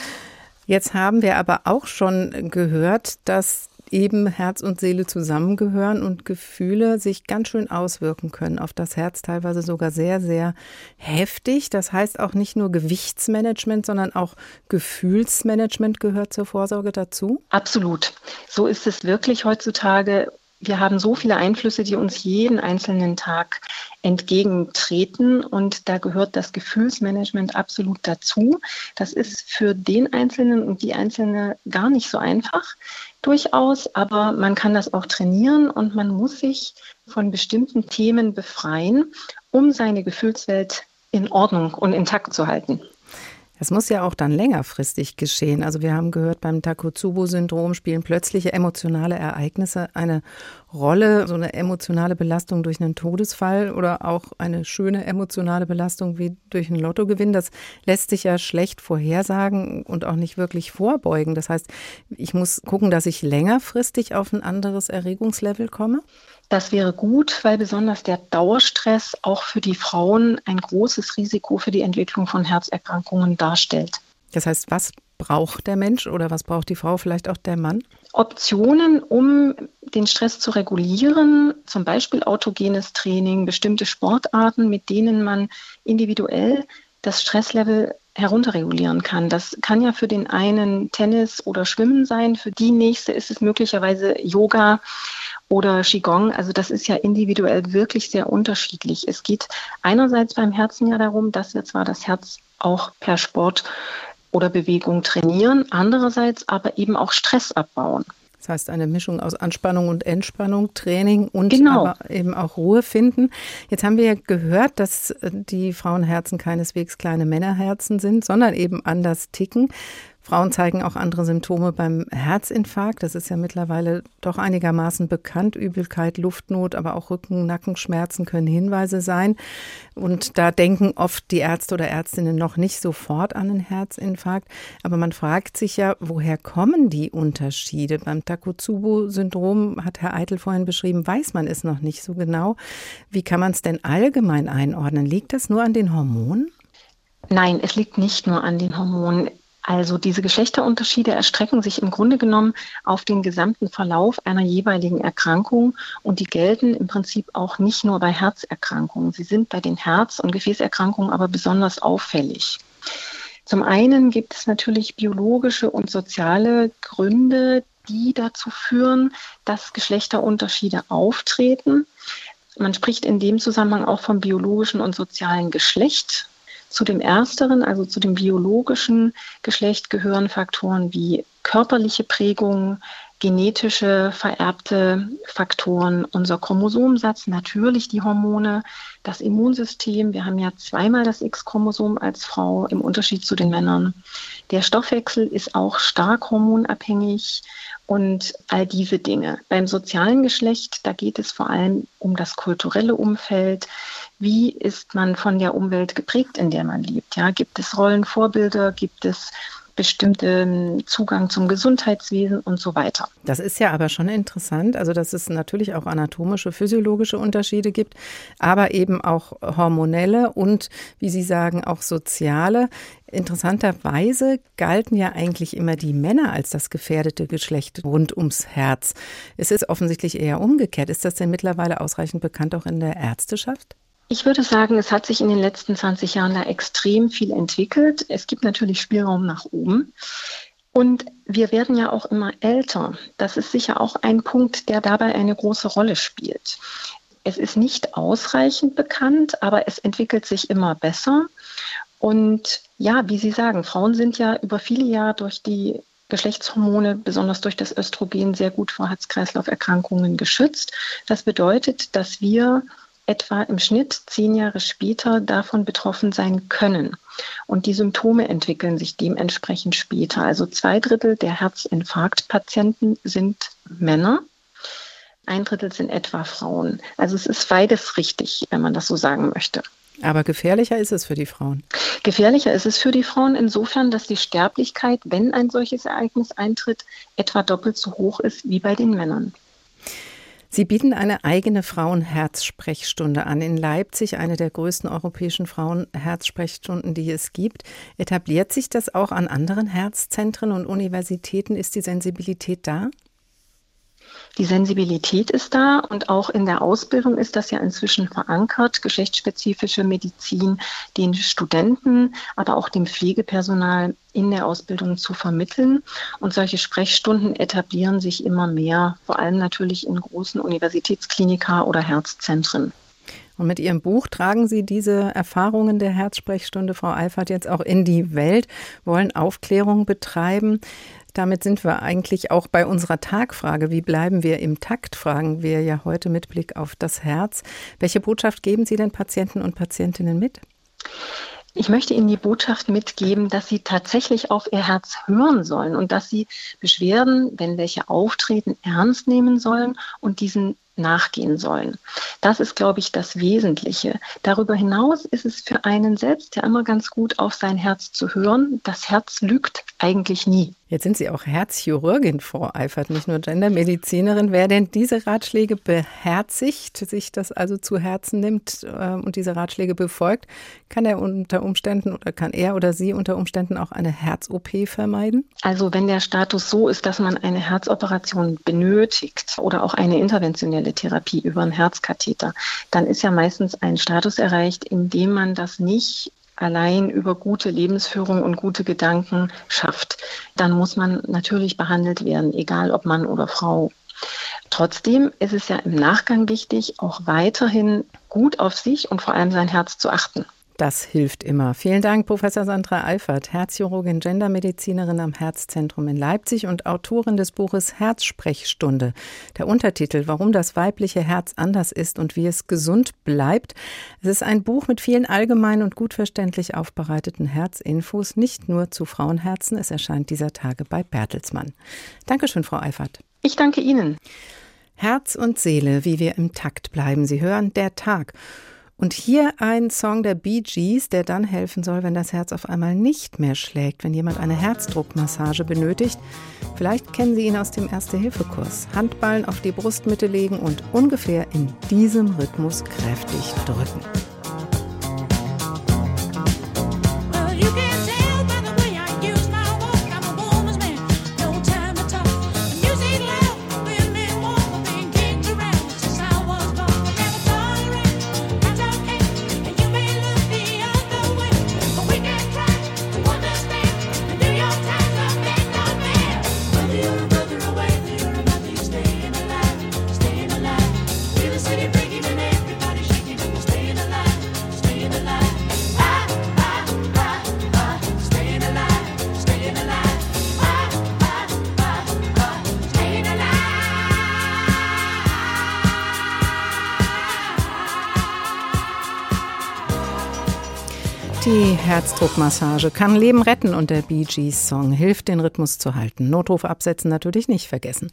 Jetzt haben wir aber auch schon gehört, dass eben Herz und Seele zusammengehören und Gefühle sich ganz schön auswirken können auf das Herz, teilweise sogar sehr, sehr heftig. Das heißt auch nicht nur Gewichtsmanagement, sondern auch Gefühlsmanagement gehört zur Vorsorge dazu? Absolut. So ist es wirklich heutzutage wir haben so viele Einflüsse, die uns jeden einzelnen Tag entgegentreten und da gehört das Gefühlsmanagement absolut dazu. Das ist für den Einzelnen und die Einzelne gar nicht so einfach durchaus, aber man kann das auch trainieren und man muss sich von bestimmten Themen befreien, um seine Gefühlswelt in Ordnung und intakt zu halten. Es muss ja auch dann längerfristig geschehen. Also wir haben gehört, beim Takotsubo-Syndrom spielen plötzliche emotionale Ereignisse eine Rolle. So eine emotionale Belastung durch einen Todesfall oder auch eine schöne emotionale Belastung wie durch einen Lottogewinn. Das lässt sich ja schlecht vorhersagen und auch nicht wirklich vorbeugen. Das heißt, ich muss gucken, dass ich längerfristig auf ein anderes Erregungslevel komme. Das wäre gut, weil besonders der Dauerstress auch für die Frauen ein großes Risiko für die Entwicklung von Herzerkrankungen darstellt. Das heißt, was braucht der Mensch oder was braucht die Frau, vielleicht auch der Mann? Optionen, um den Stress zu regulieren, zum Beispiel autogenes Training, bestimmte Sportarten, mit denen man individuell das Stresslevel herunterregulieren kann. Das kann ja für den einen Tennis oder Schwimmen sein, für die nächste ist es möglicherweise Yoga oder Qigong. Also das ist ja individuell wirklich sehr unterschiedlich. Es geht einerseits beim Herzen ja darum, dass wir zwar das Herz auch per Sport oder Bewegung trainieren, andererseits aber eben auch Stress abbauen. Das heißt, eine Mischung aus Anspannung und Entspannung, Training und genau. aber eben auch Ruhe finden. Jetzt haben wir ja gehört, dass äh, die Frauenherzen keineswegs kleine Männerherzen sind, sondern eben anders ticken. Frauen zeigen auch andere Symptome beim Herzinfarkt. Das ist ja mittlerweile doch einigermaßen bekannt. Übelkeit, Luftnot, aber auch Rücken-, Nackenschmerzen können Hinweise sein. Und da denken oft die Ärzte oder Ärztinnen noch nicht sofort an einen Herzinfarkt. Aber man fragt sich ja, woher kommen die Unterschiede? Beim Takotsubo-Syndrom hat Herr Eitel vorhin beschrieben, weiß man es noch nicht so genau. Wie kann man es denn allgemein einordnen? Liegt das nur an den Hormonen? Nein, es liegt nicht nur an den Hormonen. Also diese Geschlechterunterschiede erstrecken sich im Grunde genommen auf den gesamten Verlauf einer jeweiligen Erkrankung und die gelten im Prinzip auch nicht nur bei Herzerkrankungen. Sie sind bei den Herz- und Gefäßerkrankungen aber besonders auffällig. Zum einen gibt es natürlich biologische und soziale Gründe, die dazu führen, dass Geschlechterunterschiede auftreten. Man spricht in dem Zusammenhang auch vom biologischen und sozialen Geschlecht. Zu dem ersteren, also zu dem biologischen Geschlecht, gehören Faktoren wie körperliche Prägung, genetische vererbte Faktoren, unser Chromosomsatz, natürlich die Hormone, das Immunsystem. Wir haben ja zweimal das X-Chromosom als Frau im Unterschied zu den Männern. Der Stoffwechsel ist auch stark hormonabhängig und all diese Dinge. Beim sozialen Geschlecht, da geht es vor allem um das kulturelle Umfeld. Wie ist man von der Umwelt geprägt, in der man lebt? Ja, gibt es Rollenvorbilder? Gibt es bestimmten Zugang zum Gesundheitswesen und so weiter. Das ist ja aber schon interessant, also dass es natürlich auch anatomische, physiologische Unterschiede gibt, aber eben auch hormonelle und, wie Sie sagen, auch soziale. Interessanterweise galten ja eigentlich immer die Männer als das gefährdete Geschlecht rund ums Herz. Es ist offensichtlich eher umgekehrt. Ist das denn mittlerweile ausreichend bekannt auch in der Ärzteschaft? Ich würde sagen, es hat sich in den letzten 20 Jahren da extrem viel entwickelt. Es gibt natürlich Spielraum nach oben. Und wir werden ja auch immer älter. Das ist sicher auch ein Punkt, der dabei eine große Rolle spielt. Es ist nicht ausreichend bekannt, aber es entwickelt sich immer besser. Und ja, wie Sie sagen, Frauen sind ja über viele Jahre durch die Geschlechtshormone, besonders durch das Östrogen, sehr gut vor Herz-Kreislauf-Erkrankungen geschützt. Das bedeutet, dass wir etwa im Schnitt zehn Jahre später davon betroffen sein können. Und die Symptome entwickeln sich dementsprechend später. Also zwei Drittel der Herzinfarktpatienten sind Männer. Ein Drittel sind etwa Frauen. Also es ist beides richtig, wenn man das so sagen möchte. Aber gefährlicher ist es für die Frauen. Gefährlicher ist es für die Frauen insofern, dass die Sterblichkeit, wenn ein solches Ereignis eintritt, etwa doppelt so hoch ist wie bei den Männern. Sie bieten eine eigene Frauenherzsprechstunde an in Leipzig, eine der größten europäischen Frauenherzsprechstunden, die es gibt. Etabliert sich das auch an anderen Herzzentren und Universitäten? Ist die Sensibilität da? Die Sensibilität ist da und auch in der Ausbildung ist das ja inzwischen verankert, geschlechtsspezifische Medizin den Studenten, aber auch dem Pflegepersonal in der Ausbildung zu vermitteln. Und solche Sprechstunden etablieren sich immer mehr, vor allem natürlich in großen Universitätsklinika oder Herzzentren. Und mit Ihrem Buch tragen Sie diese Erfahrungen der Herzsprechstunde, Frau Eifert, jetzt auch in die Welt, wollen Aufklärung betreiben. Damit sind wir eigentlich auch bei unserer Tagfrage. Wie bleiben wir im Takt? Fragen wir ja heute mit Blick auf das Herz. Welche Botschaft geben Sie den Patienten und Patientinnen mit? Ich möchte Ihnen die Botschaft mitgeben, dass Sie tatsächlich auf Ihr Herz hören sollen und dass Sie Beschwerden, wenn welche auftreten, ernst nehmen sollen und diesen nachgehen sollen. Das ist, glaube ich, das Wesentliche. Darüber hinaus ist es für einen selbst ja immer ganz gut, auf sein Herz zu hören. Das Herz lügt eigentlich nie. Jetzt sind Sie auch Herzchirurgin, Frau Eifert, nicht nur Gendermedizinerin. Wer denn diese Ratschläge beherzigt, sich das also zu Herzen nimmt äh, und diese Ratschläge befolgt, kann er unter Umständen oder kann er oder sie unter Umständen auch eine Herz-OP vermeiden? Also wenn der Status so ist, dass man eine Herzoperation benötigt oder auch eine interventionelle Therapie über einen Herzkatheter, dann ist ja meistens ein Status erreicht, in dem man das nicht allein über gute Lebensführung und gute Gedanken schafft, dann muss man natürlich behandelt werden, egal ob Mann oder Frau. Trotzdem ist es ja im Nachgang wichtig, auch weiterhin gut auf sich und vor allem sein Herz zu achten. Das hilft immer. Vielen Dank, Professor Sandra Eifert, Herzchirurgin, Gendermedizinerin am Herzzentrum in Leipzig und Autorin des Buches Herzsprechstunde. Der Untertitel Warum das weibliche Herz anders ist und wie es gesund bleibt. Es ist ein Buch mit vielen allgemein und gut verständlich aufbereiteten Herzinfos, nicht nur zu Frauenherzen. Es erscheint dieser Tage bei Bertelsmann. Dankeschön, Frau Eifert. Ich danke Ihnen. Herz und Seele, wie wir im Takt bleiben. Sie hören der Tag. Und hier ein Song der Bee Gees, der dann helfen soll, wenn das Herz auf einmal nicht mehr schlägt, wenn jemand eine Herzdruckmassage benötigt. Vielleicht kennen Sie ihn aus dem Erste-Hilfe-Kurs. Handballen auf die Brustmitte legen und ungefähr in diesem Rhythmus kräftig drücken. Herzdruckmassage kann Leben retten und der Bee Gees Song hilft, den Rhythmus zu halten. Notruf absetzen natürlich nicht vergessen.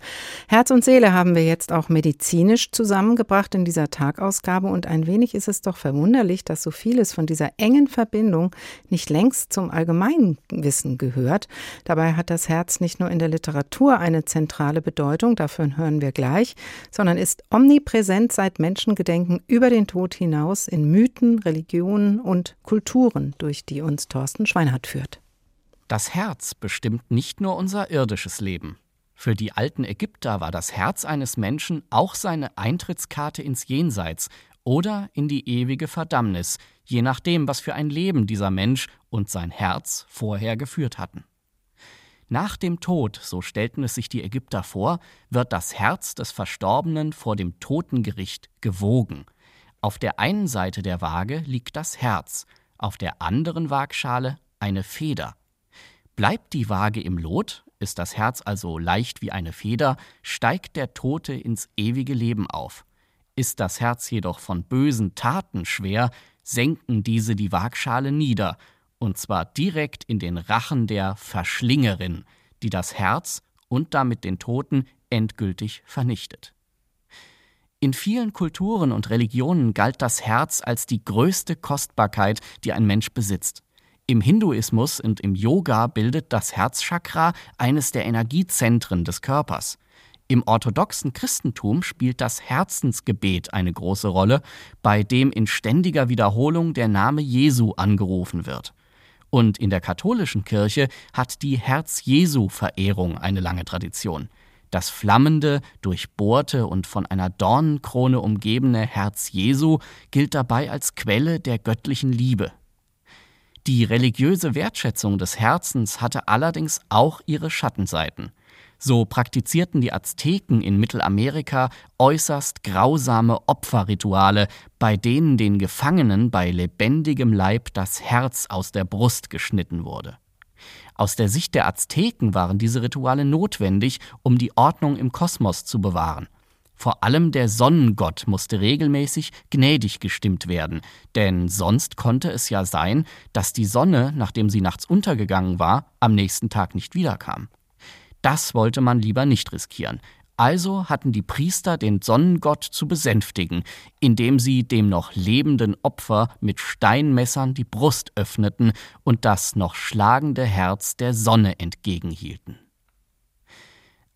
Herz und Seele haben wir jetzt auch medizinisch zusammengebracht in dieser Tagausgabe und ein wenig ist es doch verwunderlich, dass so vieles von dieser engen Verbindung nicht längst zum Allgemeinwissen gehört. Dabei hat das Herz nicht nur in der Literatur eine zentrale Bedeutung, dafür hören wir gleich, sondern ist omnipräsent seit Menschengedenken über den Tod hinaus in Mythen, Religionen und Kulturen durch die uns Thorsten Schweinhardt führt. Das Herz bestimmt nicht nur unser irdisches Leben. Für die alten Ägypter war das Herz eines Menschen auch seine Eintrittskarte ins Jenseits oder in die ewige Verdammnis, je nachdem, was für ein Leben dieser Mensch und sein Herz vorher geführt hatten. Nach dem Tod, so stellten es sich die Ägypter vor, wird das Herz des Verstorbenen vor dem Totengericht gewogen. Auf der einen Seite der Waage liegt das Herz, auf der anderen Waagschale eine Feder. Bleibt die Waage im Lot, ist das Herz also leicht wie eine Feder, steigt der Tote ins ewige Leben auf. Ist das Herz jedoch von bösen Taten schwer, senken diese die Waagschale nieder, und zwar direkt in den Rachen der Verschlingerin, die das Herz und damit den Toten endgültig vernichtet. In vielen Kulturen und Religionen galt das Herz als die größte Kostbarkeit, die ein Mensch besitzt. Im Hinduismus und im Yoga bildet das Herzchakra eines der Energiezentren des Körpers. Im orthodoxen Christentum spielt das Herzensgebet eine große Rolle, bei dem in ständiger Wiederholung der Name Jesu angerufen wird. Und in der katholischen Kirche hat die Herz-Jesu-Verehrung eine lange Tradition. Das flammende, durchbohrte und von einer Dornenkrone umgebene Herz Jesu gilt dabei als Quelle der göttlichen Liebe. Die religiöse Wertschätzung des Herzens hatte allerdings auch ihre Schattenseiten. So praktizierten die Azteken in Mittelamerika äußerst grausame Opferrituale, bei denen den Gefangenen bei lebendigem Leib das Herz aus der Brust geschnitten wurde. Aus der Sicht der Azteken waren diese Rituale notwendig, um die Ordnung im Kosmos zu bewahren. Vor allem der Sonnengott musste regelmäßig gnädig gestimmt werden, denn sonst konnte es ja sein, dass die Sonne, nachdem sie nachts untergegangen war, am nächsten Tag nicht wiederkam. Das wollte man lieber nicht riskieren, also hatten die Priester den Sonnengott zu besänftigen, indem sie dem noch lebenden Opfer mit Steinmessern die Brust öffneten und das noch schlagende Herz der Sonne entgegenhielten.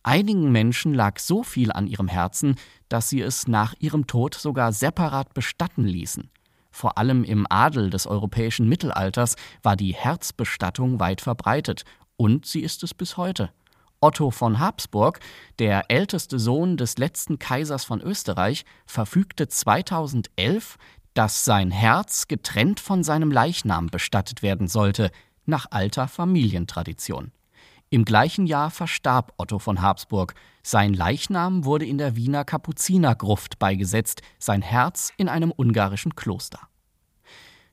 Einigen Menschen lag so viel an ihrem Herzen, dass sie es nach ihrem Tod sogar separat bestatten ließen. Vor allem im Adel des europäischen Mittelalters war die Herzbestattung weit verbreitet, und sie ist es bis heute. Otto von Habsburg, der älteste Sohn des letzten Kaisers von Österreich, verfügte 2011, dass sein Herz getrennt von seinem Leichnam bestattet werden sollte, nach alter Familientradition. Im gleichen Jahr verstarb Otto von Habsburg. Sein Leichnam wurde in der Wiener Kapuzinergruft beigesetzt, sein Herz in einem ungarischen Kloster.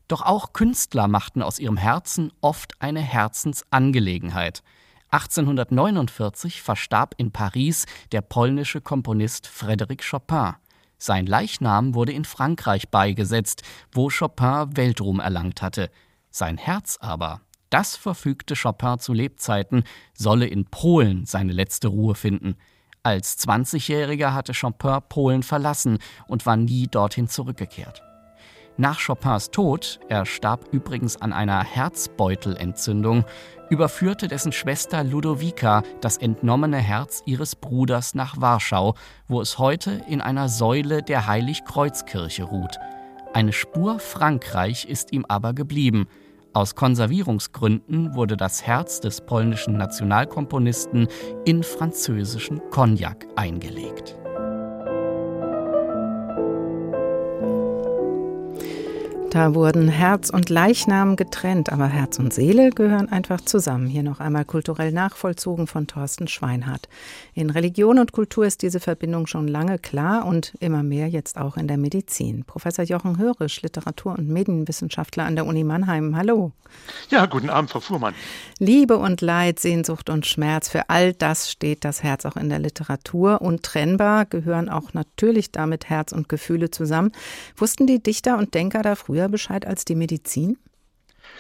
Doch auch Künstler machten aus ihrem Herzen oft eine Herzensangelegenheit. 1849 verstarb in Paris der polnische Komponist Frédéric Chopin. Sein Leichnam wurde in Frankreich beigesetzt, wo Chopin Weltruhm erlangt hatte. Sein Herz aber, das verfügte Chopin zu Lebzeiten, solle in Polen seine letzte Ruhe finden. Als 20-Jähriger hatte Chopin Polen verlassen und war nie dorthin zurückgekehrt. Nach Chopins Tod, er starb übrigens an einer Herzbeutelentzündung, überführte dessen Schwester Ludovica das entnommene Herz ihres Bruders nach Warschau, wo es heute in einer Säule der Heiligkreuzkirche ruht. Eine Spur Frankreich ist ihm aber geblieben. Aus Konservierungsgründen wurde das Herz des polnischen Nationalkomponisten in französischen Cognac eingelegt. Da wurden Herz und Leichnam getrennt, aber Herz und Seele gehören einfach zusammen. Hier noch einmal kulturell nachvollzogen von Thorsten Schweinhardt. In Religion und Kultur ist diese Verbindung schon lange klar und immer mehr jetzt auch in der Medizin. Professor Jochen Hörisch, Literatur- und Medienwissenschaftler an der Uni Mannheim. Hallo. Ja, guten Abend, Frau Fuhrmann. Liebe und Leid, Sehnsucht und Schmerz, für all das steht das Herz auch in der Literatur. Untrennbar gehören auch natürlich damit Herz und Gefühle zusammen. Wussten die Dichter und Denker da früher früher Bescheid als die Medizin?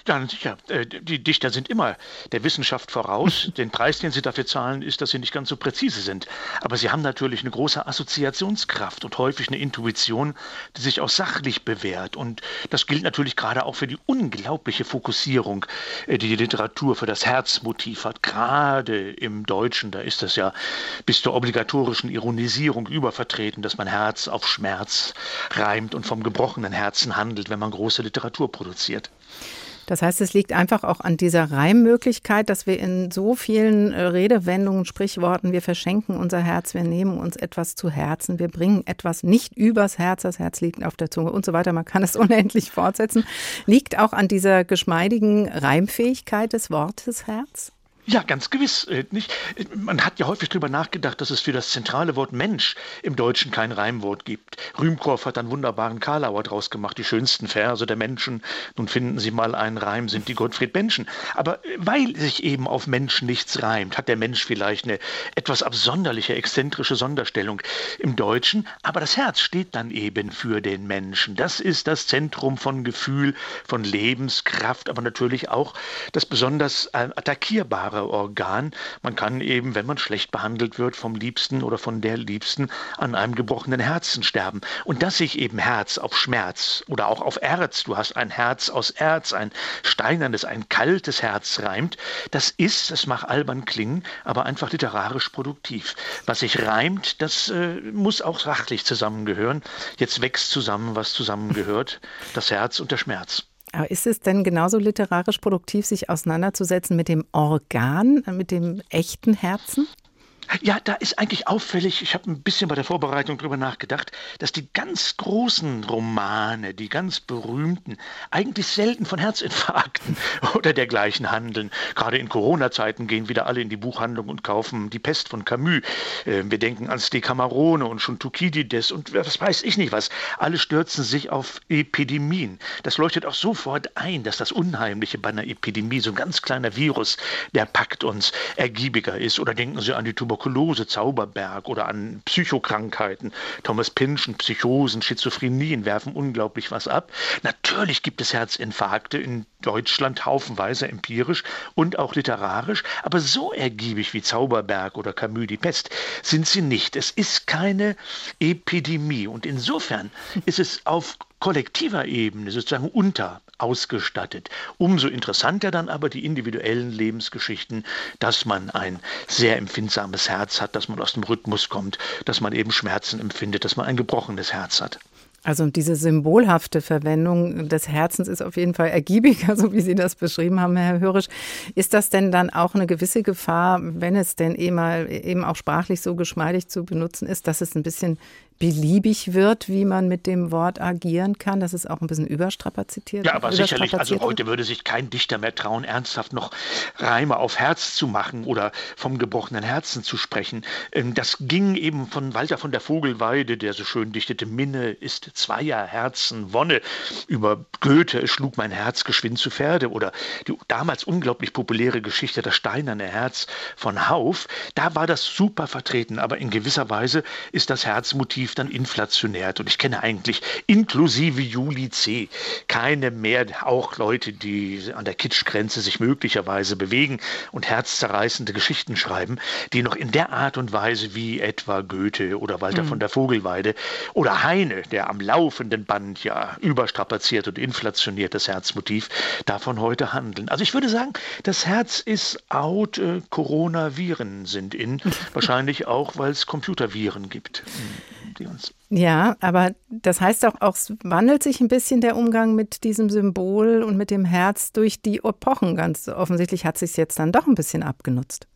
Ja, sicher. Äh, die Dichter sind immer der Wissenschaft voraus. Den Preis, den sie dafür zahlen, ist, dass sie nicht ganz so präzise sind. Aber sie haben natürlich eine große Assoziationskraft und häufig eine Intuition, die sich auch sachlich bewährt. Und das gilt natürlich gerade auch für die unglaubliche Fokussierung, äh, die die Literatur für das Herzmotiv hat. Gerade im Deutschen, da ist das ja bis zur obligatorischen Ironisierung übervertreten, dass man Herz auf Schmerz reimt und vom gebrochenen Herzen handelt, wenn man große Literatur produziert. Das heißt, es liegt einfach auch an dieser Reimmöglichkeit, dass wir in so vielen äh, Redewendungen, Sprichworten, wir verschenken unser Herz, wir nehmen uns etwas zu Herzen, wir bringen etwas nicht übers Herz, das Herz liegt auf der Zunge und so weiter. Man kann es unendlich fortsetzen. Liegt auch an dieser geschmeidigen Reimfähigkeit des Wortes Herz? Ja, ganz gewiss. Äh, nicht? Man hat ja häufig darüber nachgedacht, dass es für das zentrale Wort Mensch im Deutschen kein Reimwort gibt. Rühmkorff hat einen wunderbaren Karlauer draus gemacht, die schönsten Verse der Menschen. Nun finden Sie mal einen Reim, sind die Gottfried Menschen. Aber äh, weil sich eben auf Menschen nichts reimt, hat der Mensch vielleicht eine etwas absonderliche, exzentrische Sonderstellung im Deutschen. Aber das Herz steht dann eben für den Menschen. Das ist das Zentrum von Gefühl, von Lebenskraft, aber natürlich auch das besonders äh, attackierbare Organ. Man kann eben, wenn man schlecht behandelt wird, vom Liebsten oder von der Liebsten an einem gebrochenen Herzen sterben. Und dass sich eben Herz auf Schmerz oder auch auf Erz, du hast ein Herz aus Erz, ein steinernes, ein kaltes Herz reimt, das ist, das mag albern klingen, aber einfach literarisch produktiv. Was sich reimt, das äh, muss auch sachlich zusammengehören. Jetzt wächst zusammen, was zusammengehört, das Herz und der Schmerz. Aber ist es denn genauso literarisch produktiv, sich auseinanderzusetzen mit dem Organ, mit dem echten Herzen? Ja, da ist eigentlich auffällig, ich habe ein bisschen bei der Vorbereitung drüber nachgedacht, dass die ganz großen Romane, die ganz berühmten, eigentlich selten von Herzinfarkten oder dergleichen handeln. Gerade in Corona-Zeiten gehen wieder alle in die Buchhandlung und kaufen Die Pest von Camus. Äh, wir denken ans Decamerone und schon Thukydides und was weiß ich nicht was. Alle stürzen sich auf Epidemien. Das leuchtet auch sofort ein, dass das Unheimliche bei einer Epidemie, so ein ganz kleiner Virus, der packt uns, ergiebiger ist. Oder denken Sie an die Tuberkulose Tuberkulose, Zauberberg oder an Psychokrankheiten. Thomas Pynchon, Psychosen, Schizophrenien werfen unglaublich was ab. Natürlich gibt es Herzinfarkte in Deutschland haufenweise empirisch und auch literarisch, aber so ergiebig wie Zauberberg oder Camus die Pest sind sie nicht. Es ist keine Epidemie und insofern ist es auf kollektiver Ebene sozusagen unter ausgestattet. Umso interessanter dann aber die individuellen Lebensgeschichten, dass man ein sehr empfindsames Herz hat, dass man aus dem Rhythmus kommt, dass man eben Schmerzen empfindet, dass man ein gebrochenes Herz hat. Also diese symbolhafte Verwendung des Herzens ist auf jeden Fall ergiebiger, so wie Sie das beschrieben haben, Herr Hörisch. Ist das denn dann auch eine gewisse Gefahr, wenn es denn eben, eben auch sprachlich so geschmeidig zu benutzen ist, dass es ein bisschen beliebig wird, wie man mit dem Wort agieren kann, dass es auch ein bisschen überstrapazitiert Ja, aber sicherlich, also heute würde sich kein Dichter mehr trauen, ernsthaft noch Reime auf Herz zu machen oder vom gebrochenen Herzen zu sprechen. Ähm, das ging eben von Walter von der Vogelweide, der so schön dichtete, Minne ist zweier Herzen Wonne. Über Goethe schlug mein Herz geschwind zu Pferde oder die damals unglaublich populäre Geschichte Das steinerne Herz von Hauf. Da war das super vertreten, aber in gewisser Weise ist das Herzmotiv relativ dann inflationär. Und ich kenne eigentlich inklusive Juli C. keine mehr, auch Leute, die an der Kitschgrenze sich möglicherweise bewegen und herzzerreißende Geschichten schreiben, die noch in der Art und Weise wie etwa Goethe oder Walter mhm. von der Vogelweide oder Heine, der am laufenden Band ja überstrapaziert und inflationiert das Herzmotiv, davon heute handeln. Also ich würde sagen, das Herz ist out, äh, Coronaviren sind in, wahrscheinlich auch, weil es Computerviren gibt. Mhm die uns. Ja, aber das heißt auch, auch, es wandelt sich ein bisschen der Umgang mit diesem Symbol und mit dem Herz durch die Epochen. Ganz offensichtlich hat sich jetzt dann doch ein bisschen abgenutzt.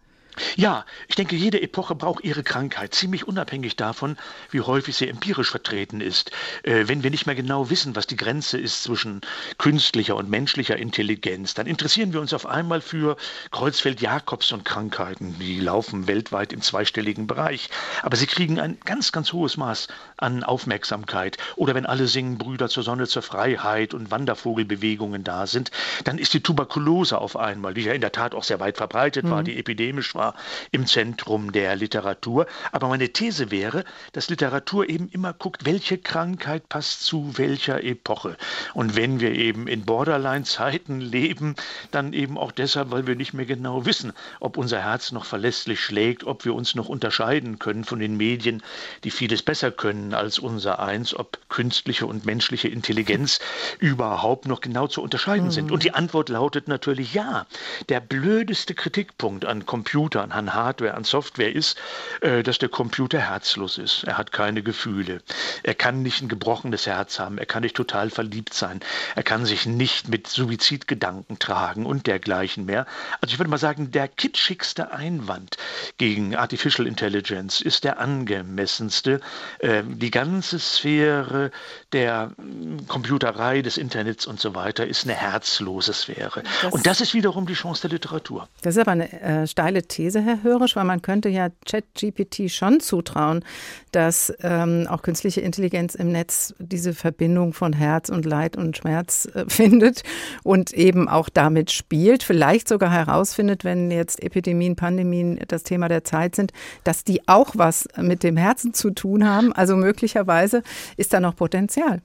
Ja, ich denke, jede Epoche braucht ihre Krankheit, ziemlich unabhängig davon, wie häufig sie empirisch vertreten ist. Äh, wenn wir nicht mehr genau wissen, was die Grenze ist zwischen künstlicher und menschlicher Intelligenz, dann interessieren wir uns auf einmal für Kreuzfeld-Jakobson Krankheiten. Die laufen weltweit im zweistelligen Bereich. Aber sie kriegen ein ganz, ganz hohes Maß an Aufmerksamkeit. Oder wenn alle singen Brüder zur Sonne, zur Freiheit und Wandervogelbewegungen da sind, dann ist die Tuberkulose auf einmal, die ja in der Tat auch sehr weit verbreitet mhm. war, die epidemisch war, war im Zentrum der Literatur. Aber meine These wäre, dass Literatur eben immer guckt, welche Krankheit passt zu welcher Epoche. Und wenn wir eben in Borderline-Zeiten leben, dann eben auch deshalb, weil wir nicht mehr genau wissen, ob unser Herz noch verlässlich schlägt, ob wir uns noch unterscheiden können von den Medien, die vieles besser können als unser eins, ob künstliche und menschliche Intelligenz überhaupt noch genau zu unterscheiden mhm. sind. Und die Antwort lautet natürlich ja. Der blödeste Kritikpunkt an Computern Computer, an Hardware, an Software ist, äh, dass der Computer herzlos ist. Er hat keine Gefühle. Er kann nicht ein gebrochenes Herz haben. Er kann nicht total verliebt sein. Er kann sich nicht mit Suizidgedanken tragen und dergleichen mehr. Also ich würde mal sagen, der kitschigste Einwand gegen Artificial Intelligence ist der angemessenste. Äh, die ganze Sphäre der hm, Computerei, des Internets und so weiter ist eine herzlose Sphäre. Das und das ist wiederum die Chance der Literatur. Das ist aber eine äh, steile These. These, Herr Hörisch, weil man könnte ja ChatGPT schon zutrauen, dass ähm, auch künstliche Intelligenz im Netz diese Verbindung von Herz und Leid und Schmerz äh, findet und eben auch damit spielt, vielleicht sogar herausfindet, wenn jetzt Epidemien, Pandemien das Thema der Zeit sind, dass die auch was mit dem Herzen zu tun haben. Also möglicherweise ist da noch Potenzial.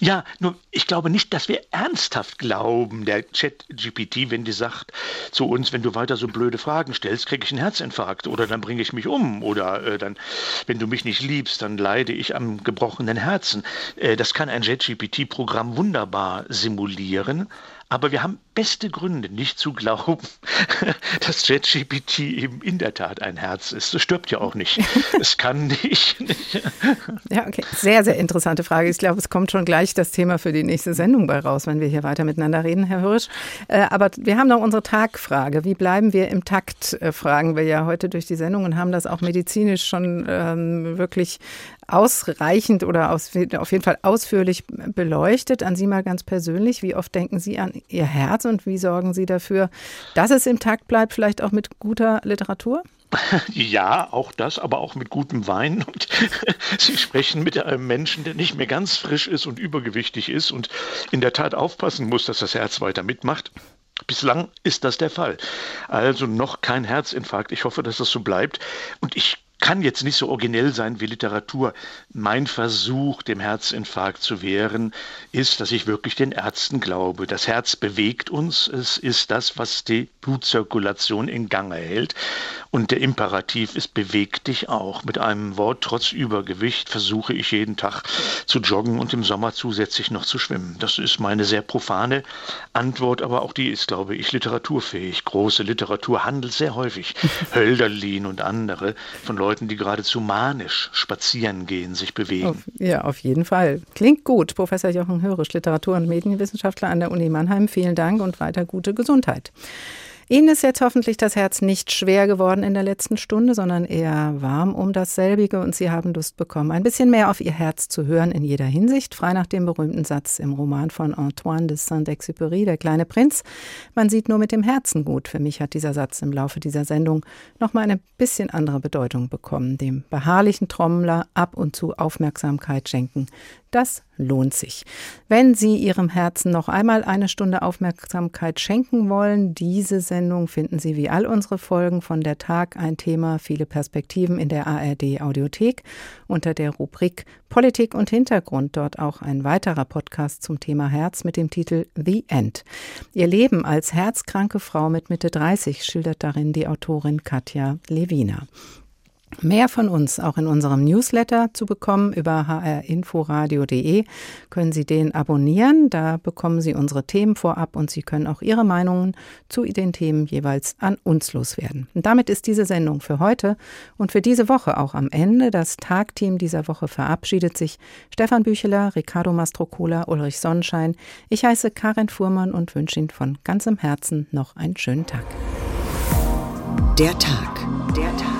Ja, nur ich glaube nicht, dass wir ernsthaft glauben, der Chat-GPT, wenn die sagt zu uns, wenn du weiter so blöde Fragen stellst, kriege ich einen Herzinfarkt oder dann bringe ich mich um oder äh, dann, wenn du mich nicht liebst, dann leide ich am gebrochenen Herzen. Äh, das kann ein Chat-GPT-Programm wunderbar simulieren. Aber wir haben beste Gründe, nicht zu glauben, dass ChatGPT eben in der Tat ein Herz ist. Es stirbt ja auch nicht. Es kann nicht. ja, okay. Sehr, sehr interessante Frage. Ich glaube, es kommt schon gleich das Thema für die nächste Sendung bei raus, wenn wir hier weiter miteinander reden, Herr Hirsch. Äh, aber wir haben noch unsere Tagfrage. Wie bleiben wir im Takt? Äh, fragen wir ja heute durch die Sendung und haben das auch medizinisch schon ähm, wirklich ausreichend oder aus, auf jeden Fall ausführlich beleuchtet. An Sie mal ganz persönlich. Wie oft denken Sie an Ihr Herz und wie sorgen Sie dafür, dass es im Takt bleibt, vielleicht auch mit guter Literatur? Ja, auch das, aber auch mit gutem Wein. Und Sie sprechen mit einem Menschen, der nicht mehr ganz frisch ist und übergewichtig ist und in der Tat aufpassen muss, dass das Herz weiter mitmacht. Bislang ist das der Fall. Also noch kein Herzinfarkt. Ich hoffe, dass das so bleibt. Und ich kann jetzt nicht so originell sein wie Literatur. Mein Versuch, dem Herzinfarkt zu wehren, ist, dass ich wirklich den Ärzten glaube. Das Herz bewegt uns, es ist das, was die Blutzirkulation in Gange hält. Und der Imperativ ist, beweg dich auch. Mit einem Wort, trotz Übergewicht, versuche ich jeden Tag zu joggen und im Sommer zusätzlich noch zu schwimmen. Das ist meine sehr profane Antwort, aber auch die ist, glaube ich, literaturfähig. Große Literatur handelt sehr häufig. Hölderlin und andere von Leuten, die geradezu manisch spazieren gehen, sich bewegen. Auf, ja, auf jeden Fall. Klingt gut. Professor Jochen Hörisch, Literatur- und Medienwissenschaftler an der Uni Mannheim. Vielen Dank und weiter gute Gesundheit. Ihnen ist jetzt hoffentlich das Herz nicht schwer geworden in der letzten Stunde, sondern eher warm um dasselbige und Sie haben Lust bekommen, ein bisschen mehr auf Ihr Herz zu hören in jeder Hinsicht, frei nach dem berühmten Satz im Roman von Antoine de Saint-Exupéry, Der kleine Prinz. Man sieht nur mit dem Herzen gut. Für mich hat dieser Satz im Laufe dieser Sendung nochmal eine bisschen andere Bedeutung bekommen. Dem beharrlichen Trommler ab und zu Aufmerksamkeit schenken. Das lohnt sich. Wenn Sie Ihrem Herzen noch einmal eine Stunde Aufmerksamkeit schenken wollen, diese Sendung finden Sie wie all unsere Folgen von der Tag ein Thema, viele Perspektiven in der ARD Audiothek unter der Rubrik Politik und Hintergrund. Dort auch ein weiterer Podcast zum Thema Herz mit dem Titel The End. Ihr Leben als herzkranke Frau mit Mitte 30 schildert darin die Autorin Katja Lewina. Mehr von uns auch in unserem Newsletter zu bekommen über hrinforadio.de können Sie den abonnieren. Da bekommen Sie unsere Themen vorab und Sie können auch Ihre Meinungen zu den Themen jeweils an uns loswerden. Und damit ist diese Sendung für heute und für diese Woche auch am Ende. Das Tagteam dieser Woche verabschiedet sich. Stefan Bücheler, Ricardo Mastrocola, Ulrich Sonnenschein. Ich heiße Karin Fuhrmann und wünsche Ihnen von ganzem Herzen noch einen schönen Tag. Der Tag. Der Tag.